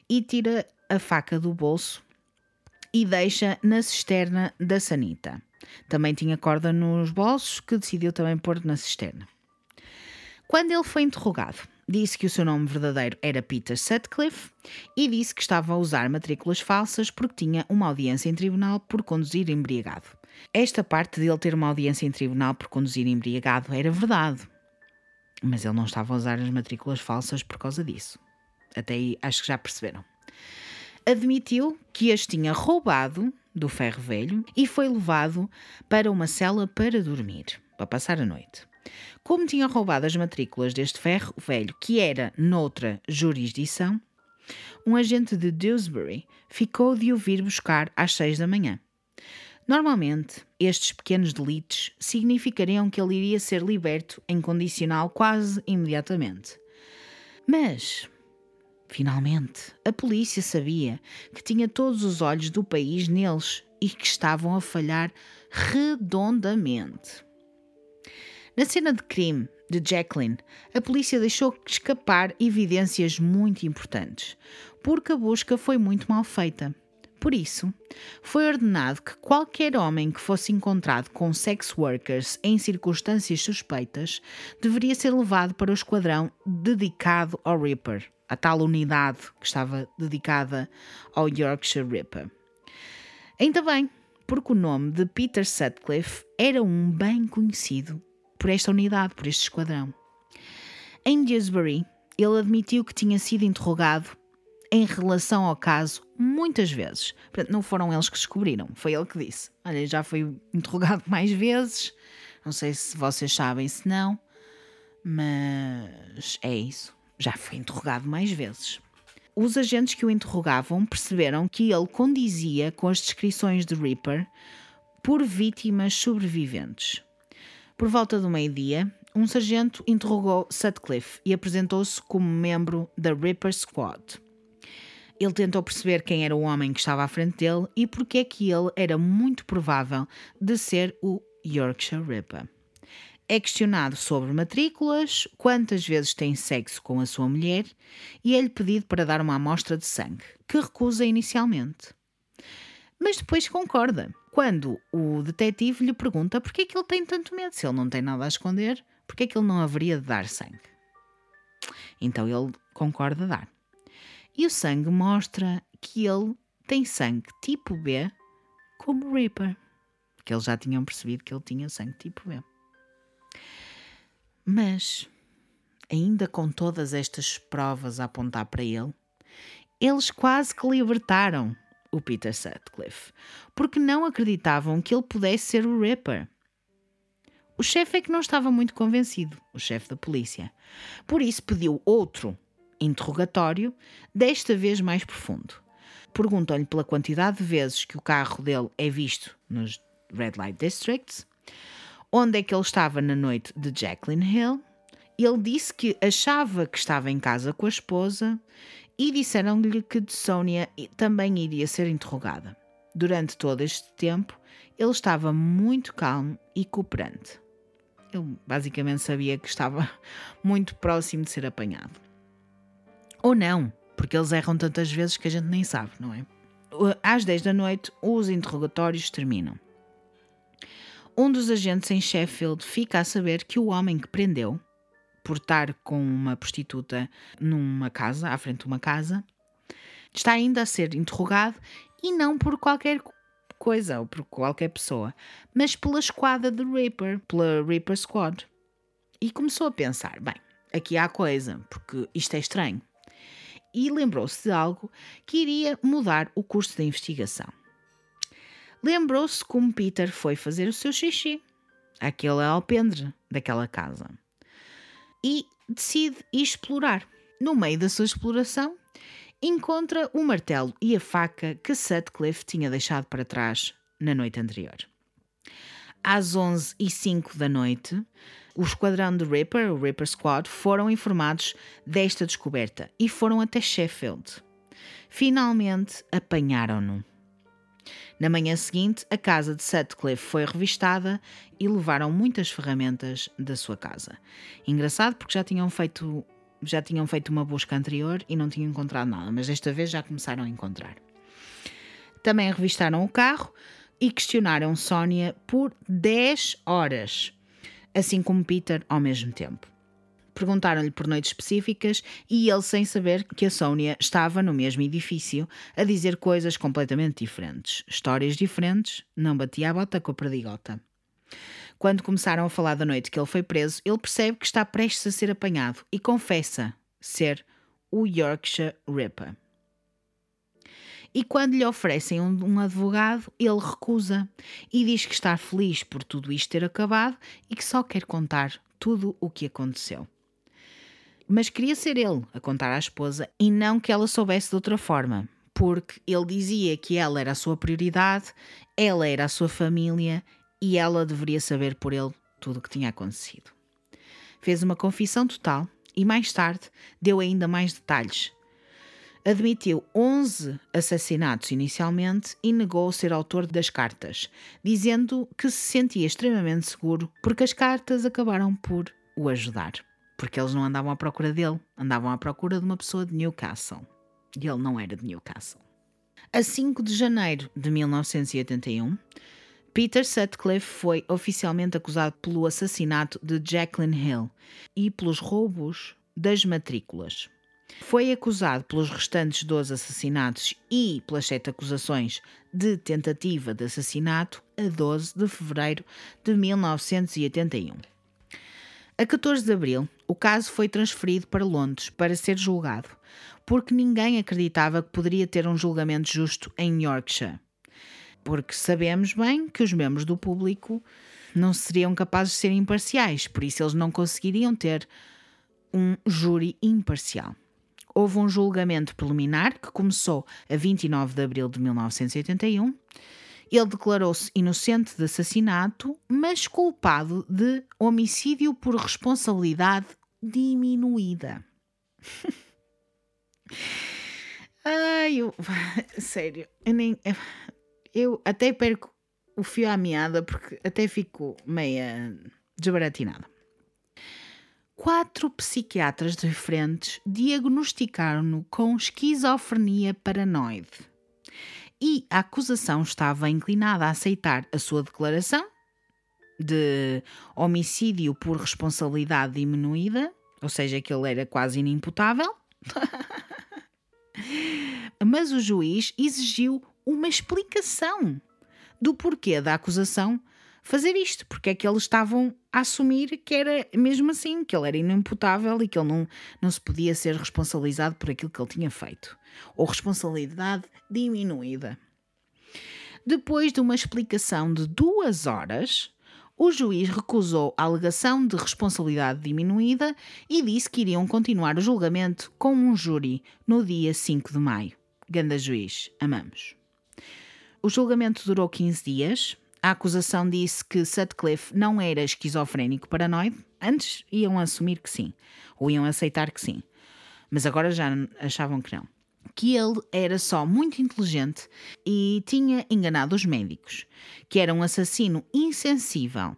e tira a faca do bolso e deixa na cisterna da sanita. Também tinha corda nos bolsos que decidiu também pôr na cisterna. Quando ele foi interrogado, disse que o seu nome verdadeiro era Peter Sutcliffe e disse que estava a usar matrículas falsas porque tinha uma audiência em tribunal por conduzir embriagado. Esta parte de ele ter uma audiência em tribunal por conduzir embriagado era verdade, mas ele não estava a usar as matrículas falsas por causa disso. Até aí acho que já perceberam admitiu que as tinha roubado do ferro velho e foi levado para uma cela para dormir, para passar a noite. Como tinha roubado as matrículas deste ferro velho, que era noutra jurisdição, um agente de Dewsbury ficou de o vir buscar às seis da manhã. Normalmente, estes pequenos delitos significariam que ele iria ser liberto em condicional quase imediatamente. Mas Finalmente, a polícia sabia que tinha todos os olhos do país neles e que estavam a falhar redondamente. Na cena de crime de Jacqueline, a polícia deixou escapar evidências muito importantes, porque a busca foi muito mal feita. Por isso, foi ordenado que qualquer homem que fosse encontrado com sex workers em circunstâncias suspeitas deveria ser levado para o esquadrão dedicado ao Ripper a tal unidade que estava dedicada ao Yorkshire Ripper. Ainda bem, porque o nome de Peter Sutcliffe era um bem conhecido por esta unidade, por este esquadrão. Em Dewsbury, ele admitiu que tinha sido interrogado em relação ao caso muitas vezes. Portanto, não foram eles que descobriram, foi ele que disse. Olha, já foi interrogado mais vezes, não sei se vocês sabem, se não, mas é isso já foi interrogado mais vezes. Os agentes que o interrogavam perceberam que ele condizia com as descrições de Ripper por vítimas sobreviventes. Por volta do meio-dia, um sargento interrogou Sutcliffe e apresentou-se como membro da Ripper Squad. Ele tentou perceber quem era o homem que estava à frente dele e porque é que ele era muito provável de ser o Yorkshire Ripper. É questionado sobre matrículas, quantas vezes tem sexo com a sua mulher e é-lhe pedido para dar uma amostra de sangue, que recusa inicialmente. Mas depois concorda, quando o detetive lhe pergunta por que é que ele tem tanto medo, se ele não tem nada a esconder, por que é que ele não haveria de dar sangue. Então ele concorda dar. E o sangue mostra que ele tem sangue tipo B como Reaper, que eles já tinham percebido que ele tinha sangue tipo B. Mas, ainda com todas estas provas a apontar para ele, eles quase que libertaram o Peter Sutcliffe, porque não acreditavam que ele pudesse ser o Ripper. O chefe é que não estava muito convencido, o chefe da polícia. Por isso pediu outro interrogatório, desta vez mais profundo. perguntam-lhe pela quantidade de vezes que o carro dele é visto nos Red Light Districts, onde é que ele estava na noite de Jacqueline Hill. Ele disse que achava que estava em casa com a esposa e disseram-lhe que Sonia também iria ser interrogada. Durante todo este tempo, ele estava muito calmo e cooperante. Ele basicamente sabia que estava muito próximo de ser apanhado. Ou não, porque eles erram tantas vezes que a gente nem sabe, não é? Às 10 da noite, os interrogatórios terminam. Um dos agentes em Sheffield fica a saber que o homem que prendeu, por estar com uma prostituta numa casa, à frente de uma casa, está ainda a ser interrogado e não por qualquer coisa ou por qualquer pessoa, mas pela esquadra de Reaper, pela Reaper Squad. E começou a pensar: bem, aqui há coisa, porque isto é estranho. E lembrou-se de algo que iria mudar o curso da investigação. Lembrou-se como Peter foi fazer o seu xixi, aquele alpendre daquela casa, e decide explorar. No meio da sua exploração, encontra o martelo e a faca que Sutcliffe tinha deixado para trás na noite anterior. Às 11 e 05 da noite, o esquadrão de Ripper, o Ripper Squad, foram informados desta descoberta e foram até Sheffield. Finalmente apanharam-no. Na manhã seguinte, a casa de Sutcliffe foi revistada e levaram muitas ferramentas da sua casa. Engraçado porque já tinham feito já tinham feito uma busca anterior e não tinham encontrado nada, mas desta vez já começaram a encontrar. Também revistaram o carro e questionaram Sónia por 10 horas, assim como Peter ao mesmo tempo. Perguntaram-lhe por noites específicas e ele, sem saber que a Sónia estava no mesmo edifício, a dizer coisas completamente diferentes. Histórias diferentes, não batia a bota com a perdigota. Quando começaram a falar da noite que ele foi preso, ele percebe que está prestes a ser apanhado e confessa ser o Yorkshire Ripper. E quando lhe oferecem um, um, advogado, ele recusa e diz que está feliz por tudo isto ter acabado e que só quer contar tudo o que aconteceu. Mas queria ser ele a contar à esposa e não que ela soubesse de outra forma, porque ele dizia que ela era a sua prioridade, ela era a sua família e ela deveria saber por ele tudo o que tinha acontecido. Fez uma confissão total e mais tarde deu ainda mais detalhes. Admitiu 11 assassinatos inicialmente e negou ser autor das cartas, dizendo que se sentia extremamente seguro porque as cartas acabaram por o ajudar. Porque eles não andavam à procura dele, andavam à procura de uma pessoa de Newcastle. E ele não era de Newcastle. A 5 de janeiro de 1981, Peter Sutcliffe foi oficialmente acusado pelo assassinato de Jacqueline Hill e pelos roubos das matrículas. Foi acusado pelos restantes 12 assassinatos e pelas sete acusações de tentativa de assassinato a 12 de fevereiro de 1981. A 14 de abril, o caso foi transferido para Londres para ser julgado, porque ninguém acreditava que poderia ter um julgamento justo em Yorkshire porque sabemos bem que os membros do público não seriam capazes de ser imparciais, por isso eles não conseguiriam ter um júri imparcial. Houve um julgamento preliminar que começou a 29 de abril de 1981. Ele declarou-se inocente de assassinato, mas culpado de homicídio por responsabilidade diminuída. Ai, eu, sério, eu nem eu até perco o fio à meada porque até fico meia desbaratinada. Quatro psiquiatras diferentes diagnosticaram-no com esquizofrenia paranoide. E a acusação estava inclinada a aceitar a sua declaração de homicídio por responsabilidade diminuída, ou seja, que ele era quase inimputável. Mas o juiz exigiu uma explicação do porquê da acusação fazer isto, porque é que eles estavam assumir que era mesmo assim, que ele era inimputável e que ele não, não se podia ser responsabilizado por aquilo que ele tinha feito, ou responsabilidade diminuída. Depois de uma explicação de duas horas, o juiz recusou a alegação de responsabilidade diminuída e disse que iriam continuar o julgamento com um júri no dia 5 de maio Ganda juiz, amamos. O julgamento durou 15 dias. A acusação disse que Sutcliffe não era esquizofrénico paranoide. Antes iam assumir que sim, ou iam aceitar que sim, mas agora já achavam que não. Que ele era só muito inteligente e tinha enganado os médicos, que era um assassino insensível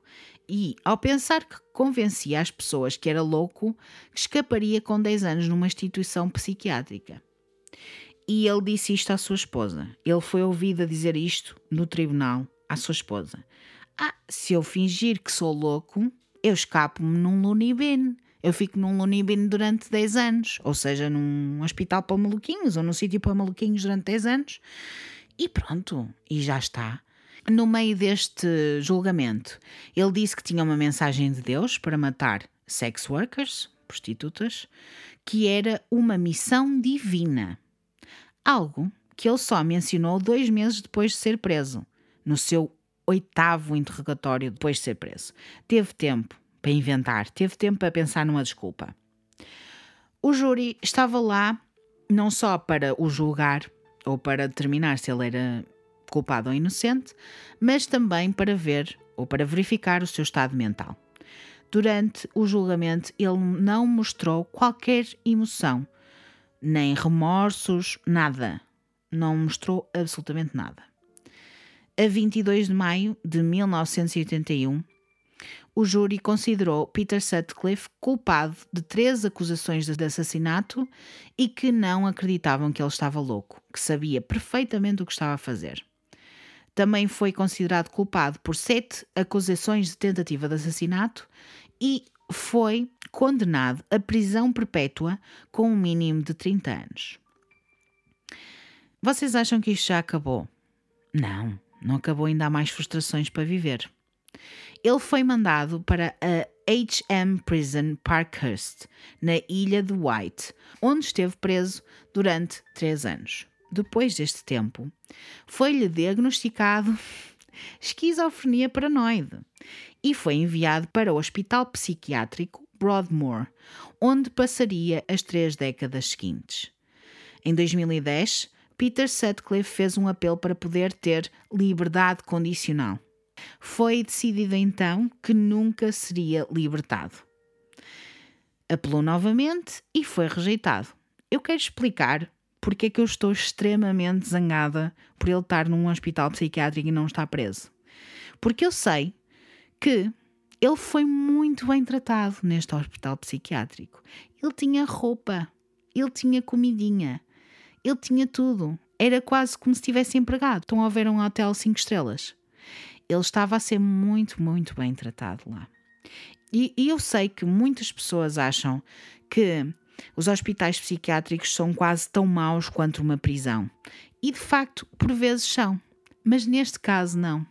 e, ao pensar que convencia as pessoas que era louco, escaparia com 10 anos numa instituição psiquiátrica. E ele disse isto à sua esposa. Ele foi ouvido a dizer isto no tribunal à sua esposa. Ah, se eu fingir que sou louco, eu escapo-me num loony bin. Eu fico num loony bin durante 10 anos, ou seja, num hospital para maluquinhos ou num sítio para maluquinhos durante 10 anos. E pronto, e já está. No meio deste julgamento, ele disse que tinha uma mensagem de Deus para matar sex workers, prostitutas, que era uma missão divina algo que ele só mencionou dois meses depois de ser preso, no seu oitavo interrogatório depois de ser preso. Teve tempo para inventar, teve tempo para pensar numa desculpa. O júri estava lá não só para o julgar ou para determinar se ele era culpado ou inocente, mas também para ver ou para verificar o seu estado mental. Durante o julgamento, ele não mostrou qualquer emoção nem remorsos, nada. Não mostrou absolutamente nada. A 22 de maio de 1981, o júri considerou Peter Sutcliffe culpado de três acusações de assassinato e que não acreditavam que ele estava louco, que sabia perfeitamente o que estava a fazer. Também foi considerado culpado por sete acusações de tentativa de assassinato e foi condenado a prisão perpétua com um mínimo de 30 anos. Vocês acham que isto já acabou? Não, não acabou, ainda há mais frustrações para viver. Ele foi mandado para a HM Prison Parkhurst, na ilha de White, onde esteve preso durante três anos. Depois deste tempo, foi-lhe diagnosticado esquizofrenia paranoide e foi enviado para o Hospital Psiquiátrico Broadmoor, onde passaria as três décadas seguintes. Em 2010, Peter Sutcliffe fez um apelo para poder ter liberdade condicional. Foi decidido então que nunca seria libertado. Apelou novamente e foi rejeitado. Eu quero explicar porque é que eu estou extremamente zangada por ele estar num hospital psiquiátrico e não estar preso. Porque eu sei que ele foi muito bem tratado neste hospital psiquiátrico. Ele tinha roupa, ele tinha comidinha, ele tinha tudo. Era quase como se estivesse empregado. Estão a ver um hotel 5 estrelas. Ele estava a ser muito, muito bem tratado lá. E, e eu sei que muitas pessoas acham que os hospitais psiquiátricos são quase tão maus quanto uma prisão. E de facto, por vezes são. Mas neste caso, não.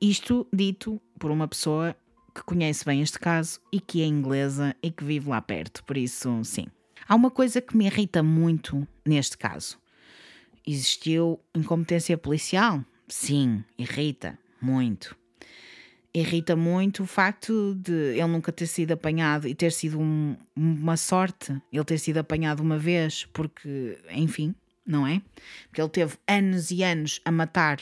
Isto dito por uma pessoa que conhece bem este caso e que é inglesa e que vive lá perto, por isso, sim. Há uma coisa que me irrita muito neste caso. Existiu incompetência policial? Sim, irrita muito. Irrita muito o facto de ele nunca ter sido apanhado e ter sido um, uma sorte ele ter sido apanhado uma vez, porque, enfim, não é? Porque ele teve anos e anos a matar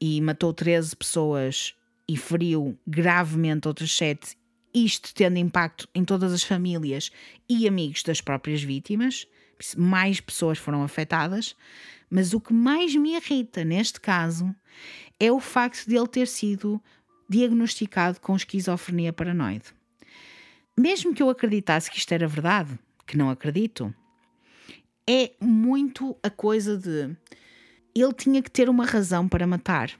e matou 13 pessoas e feriu gravemente outras 7, isto tendo impacto em todas as famílias e amigos das próprias vítimas. Mais pessoas foram afetadas, mas o que mais me irrita neste caso é o facto de ele ter sido diagnosticado com esquizofrenia paranoide. Mesmo que eu acreditasse que isto era verdade, que não acredito, é muito a coisa de ele tinha que ter uma razão para matar.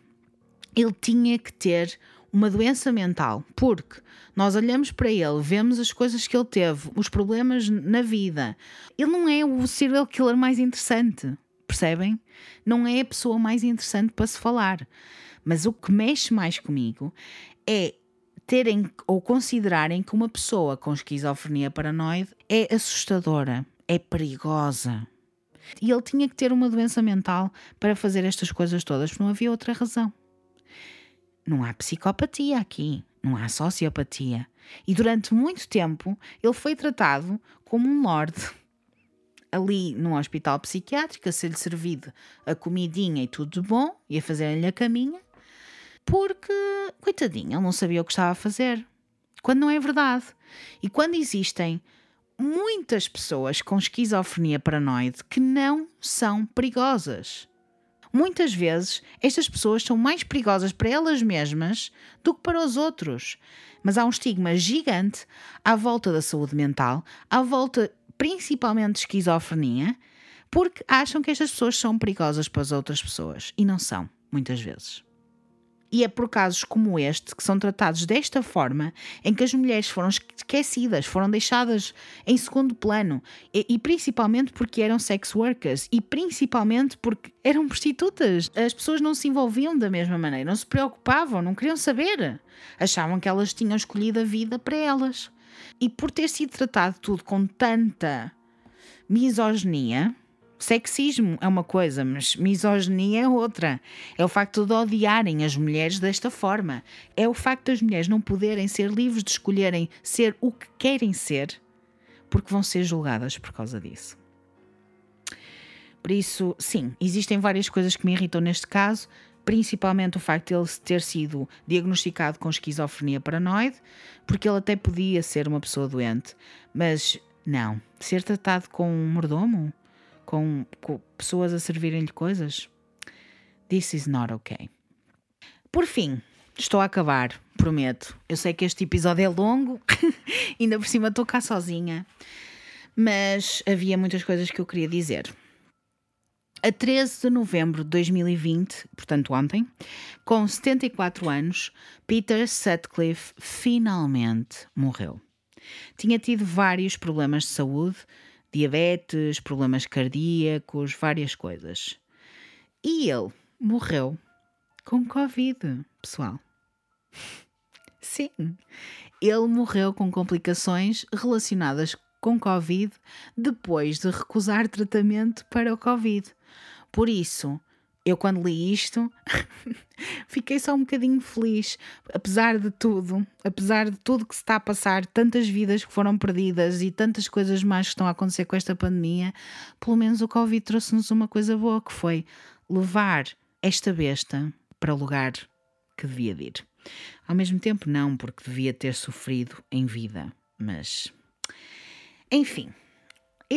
Ele tinha que ter uma doença mental, porque nós olhamos para ele, vemos as coisas que ele teve, os problemas na vida. Ele não é o serial killer mais interessante, percebem? Não é a pessoa mais interessante para se falar. Mas o que mexe mais comigo é terem ou considerarem que uma pessoa com esquizofrenia paranoide é assustadora, é perigosa. E ele tinha que ter uma doença mental para fazer estas coisas todas, não havia outra razão. Não há psicopatia aqui, não há sociopatia. E durante muito tempo ele foi tratado como um lord. ali no hospital psiquiátrico a ser-lhe servido a comidinha e tudo de bom e a fazer-lhe a caminha, porque, coitadinho, ele não sabia o que estava a fazer. Quando não é verdade. E quando existem muitas pessoas com esquizofrenia paranoide que não são perigosas. Muitas vezes, estas pessoas são mais perigosas para elas mesmas do que para os outros. Mas há um estigma gigante à volta da saúde mental, à volta principalmente de esquizofrenia, porque acham que estas pessoas são perigosas para as outras pessoas. E não são, muitas vezes. E é por casos como este que são tratados desta forma em que as mulheres foram esquecidas, foram deixadas em segundo plano. E, e, principalmente porque eram sex workers e principalmente porque eram prostitutas. As pessoas não se envolviam da mesma maneira, não se preocupavam, não queriam saber. Achavam que elas tinham escolhido a vida para elas. E por ter sido tratado tudo com tanta misoginia, Sexismo é uma coisa, mas misoginia é outra. É o facto de odiarem as mulheres desta forma. É o facto das mulheres não poderem ser livres de escolherem ser o que querem ser, porque vão ser julgadas por causa disso. Por isso, sim, existem várias coisas que me irritam neste caso, principalmente o facto de ele ter sido diagnosticado com esquizofrenia paranoide, porque ele até podia ser uma pessoa doente, mas não, ser tratado com um mordomo com, com pessoas a servirem-lhe coisas. This is not okay. Por fim, estou a acabar, prometo. Eu sei que este episódio é longo, ainda por cima estou cá sozinha, mas havia muitas coisas que eu queria dizer. A 13 de novembro de 2020, portanto ontem, com 74 anos, Peter Sutcliffe finalmente morreu. Tinha tido vários problemas de saúde, diabetes, problemas cardíacos, várias coisas. E ele morreu com Covid, pessoal. Sim, ele morreu com complicações relacionadas com Covid depois de recusar tratamento para o Covid. Por isso, eu quando li isto fiquei só um bocadinho feliz, apesar de tudo, apesar de tudo que se está a passar, tantas vidas que foram perdidas e tantas coisas mais que estão a acontecer com esta pandemia, pelo menos o Covid trouxe-nos uma coisa boa que foi levar esta besta para o lugar que devia de ir. Ao mesmo tempo, não, porque devia ter sofrido em vida, mas. Enfim,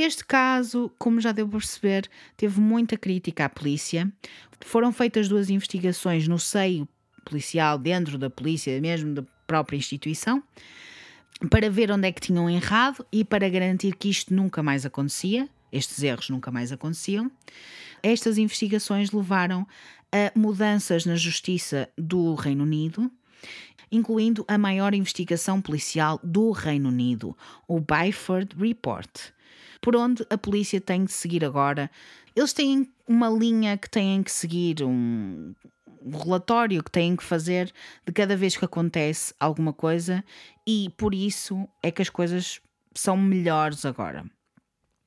este caso, como já deu para perceber, teve muita crítica à polícia. Foram feitas duas investigações no seio policial, dentro da polícia, mesmo da própria instituição, para ver onde é que tinham errado e para garantir que isto nunca mais acontecia, estes erros nunca mais aconteciam. Estas investigações levaram a mudanças na justiça do Reino Unido, incluindo a maior investigação policial do Reino Unido, o Byford Report por onde a polícia tem de seguir agora. Eles têm uma linha que têm que seguir, um, relatório que têm que fazer de cada vez que acontece alguma coisa, e por isso é que as coisas são melhores agora.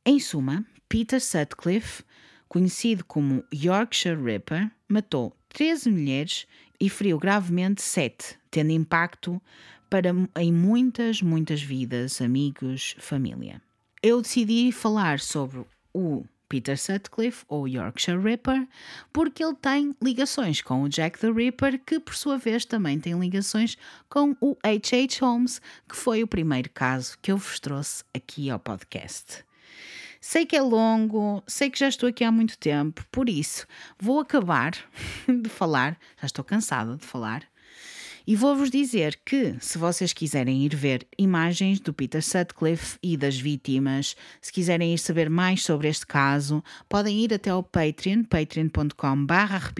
Em suma, Peter Sutcliffe, conhecido como Yorkshire Ripper, matou 13 mulheres e feriu gravemente 7, tendo impacto para, em muitas, muitas vidas, amigos, família eu decidi falar sobre o Peter Sutcliffe, ou Yorkshire Ripper, porque ele tem ligações com o Jack the Ripper, que por sua vez também tem ligações com o H.H. Holmes, que foi o primeiro caso que eu vos trouxe aqui ao podcast. Sei que é longo, sei que já estou aqui há muito tempo, por isso vou acabar de falar, já estou cansada de falar, e vou-vos dizer que, se vocês quiserem ir ver imagens do Peter Sutcliffe e das vítimas, se quiserem ir saber mais sobre este caso, podem ir até ao Patreon, patreon.com.br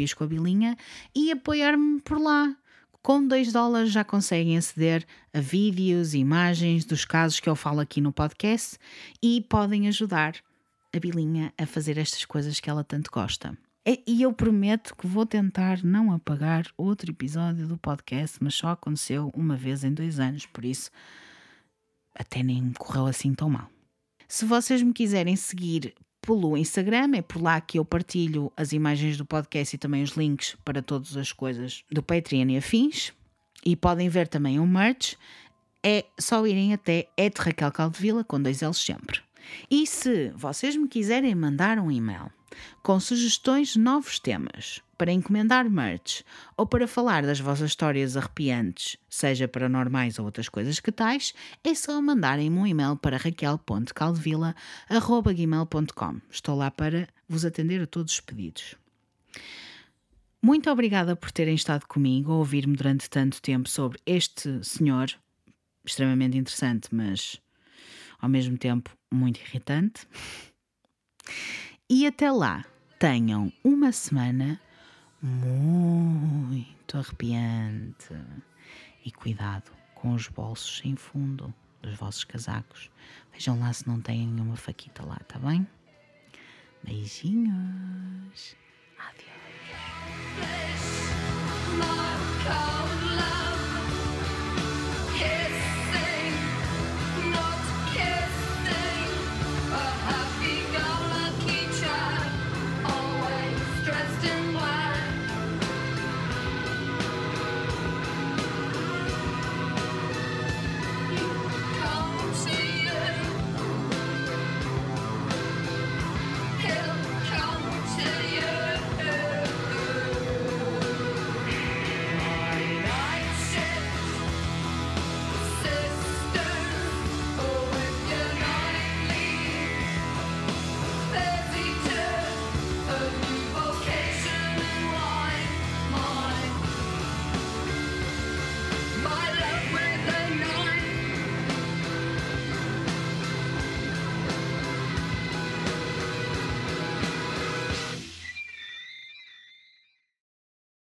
e apoiar-me por lá. Com 2 dólares já conseguem aceder a vídeos e imagens dos casos que eu falo aqui no podcast e podem ajudar a Bilinha a fazer estas coisas que ela tanto gosta. E eu prometo que vou tentar não apagar outro episódio do podcast, mas só aconteceu uma vez em dois anos, por isso até nem correu assim tão mal. Se vocês me quiserem seguir pelo Instagram, é por lá que eu partilho as imagens do podcast e também os links para todas as coisas do Patreon e afins. E podem ver também o merch. É só irem até é Raquel Caldevila com dois L's sempre. E se vocês me quiserem mandar um e-mail com sugestões de novos temas para encomendar merch ou para falar das vossas histórias arrepiantes, seja paranormais ou outras coisas que tais, é só mandarem-me um e-mail para raquel.caldevila.gmail.com. Estou lá para vos atender a todos os pedidos. Muito obrigada por terem estado comigo a ouvir-me durante tanto tempo sobre este senhor, extremamente interessante, mas ao mesmo tempo muito irritante. E até lá, tenham uma semana muito arrepiante. E cuidado com os bolsos em fundo dos vossos casacos. Vejam lá se não têm nenhuma faquita lá, tá bem? Beijinhos. Adeus.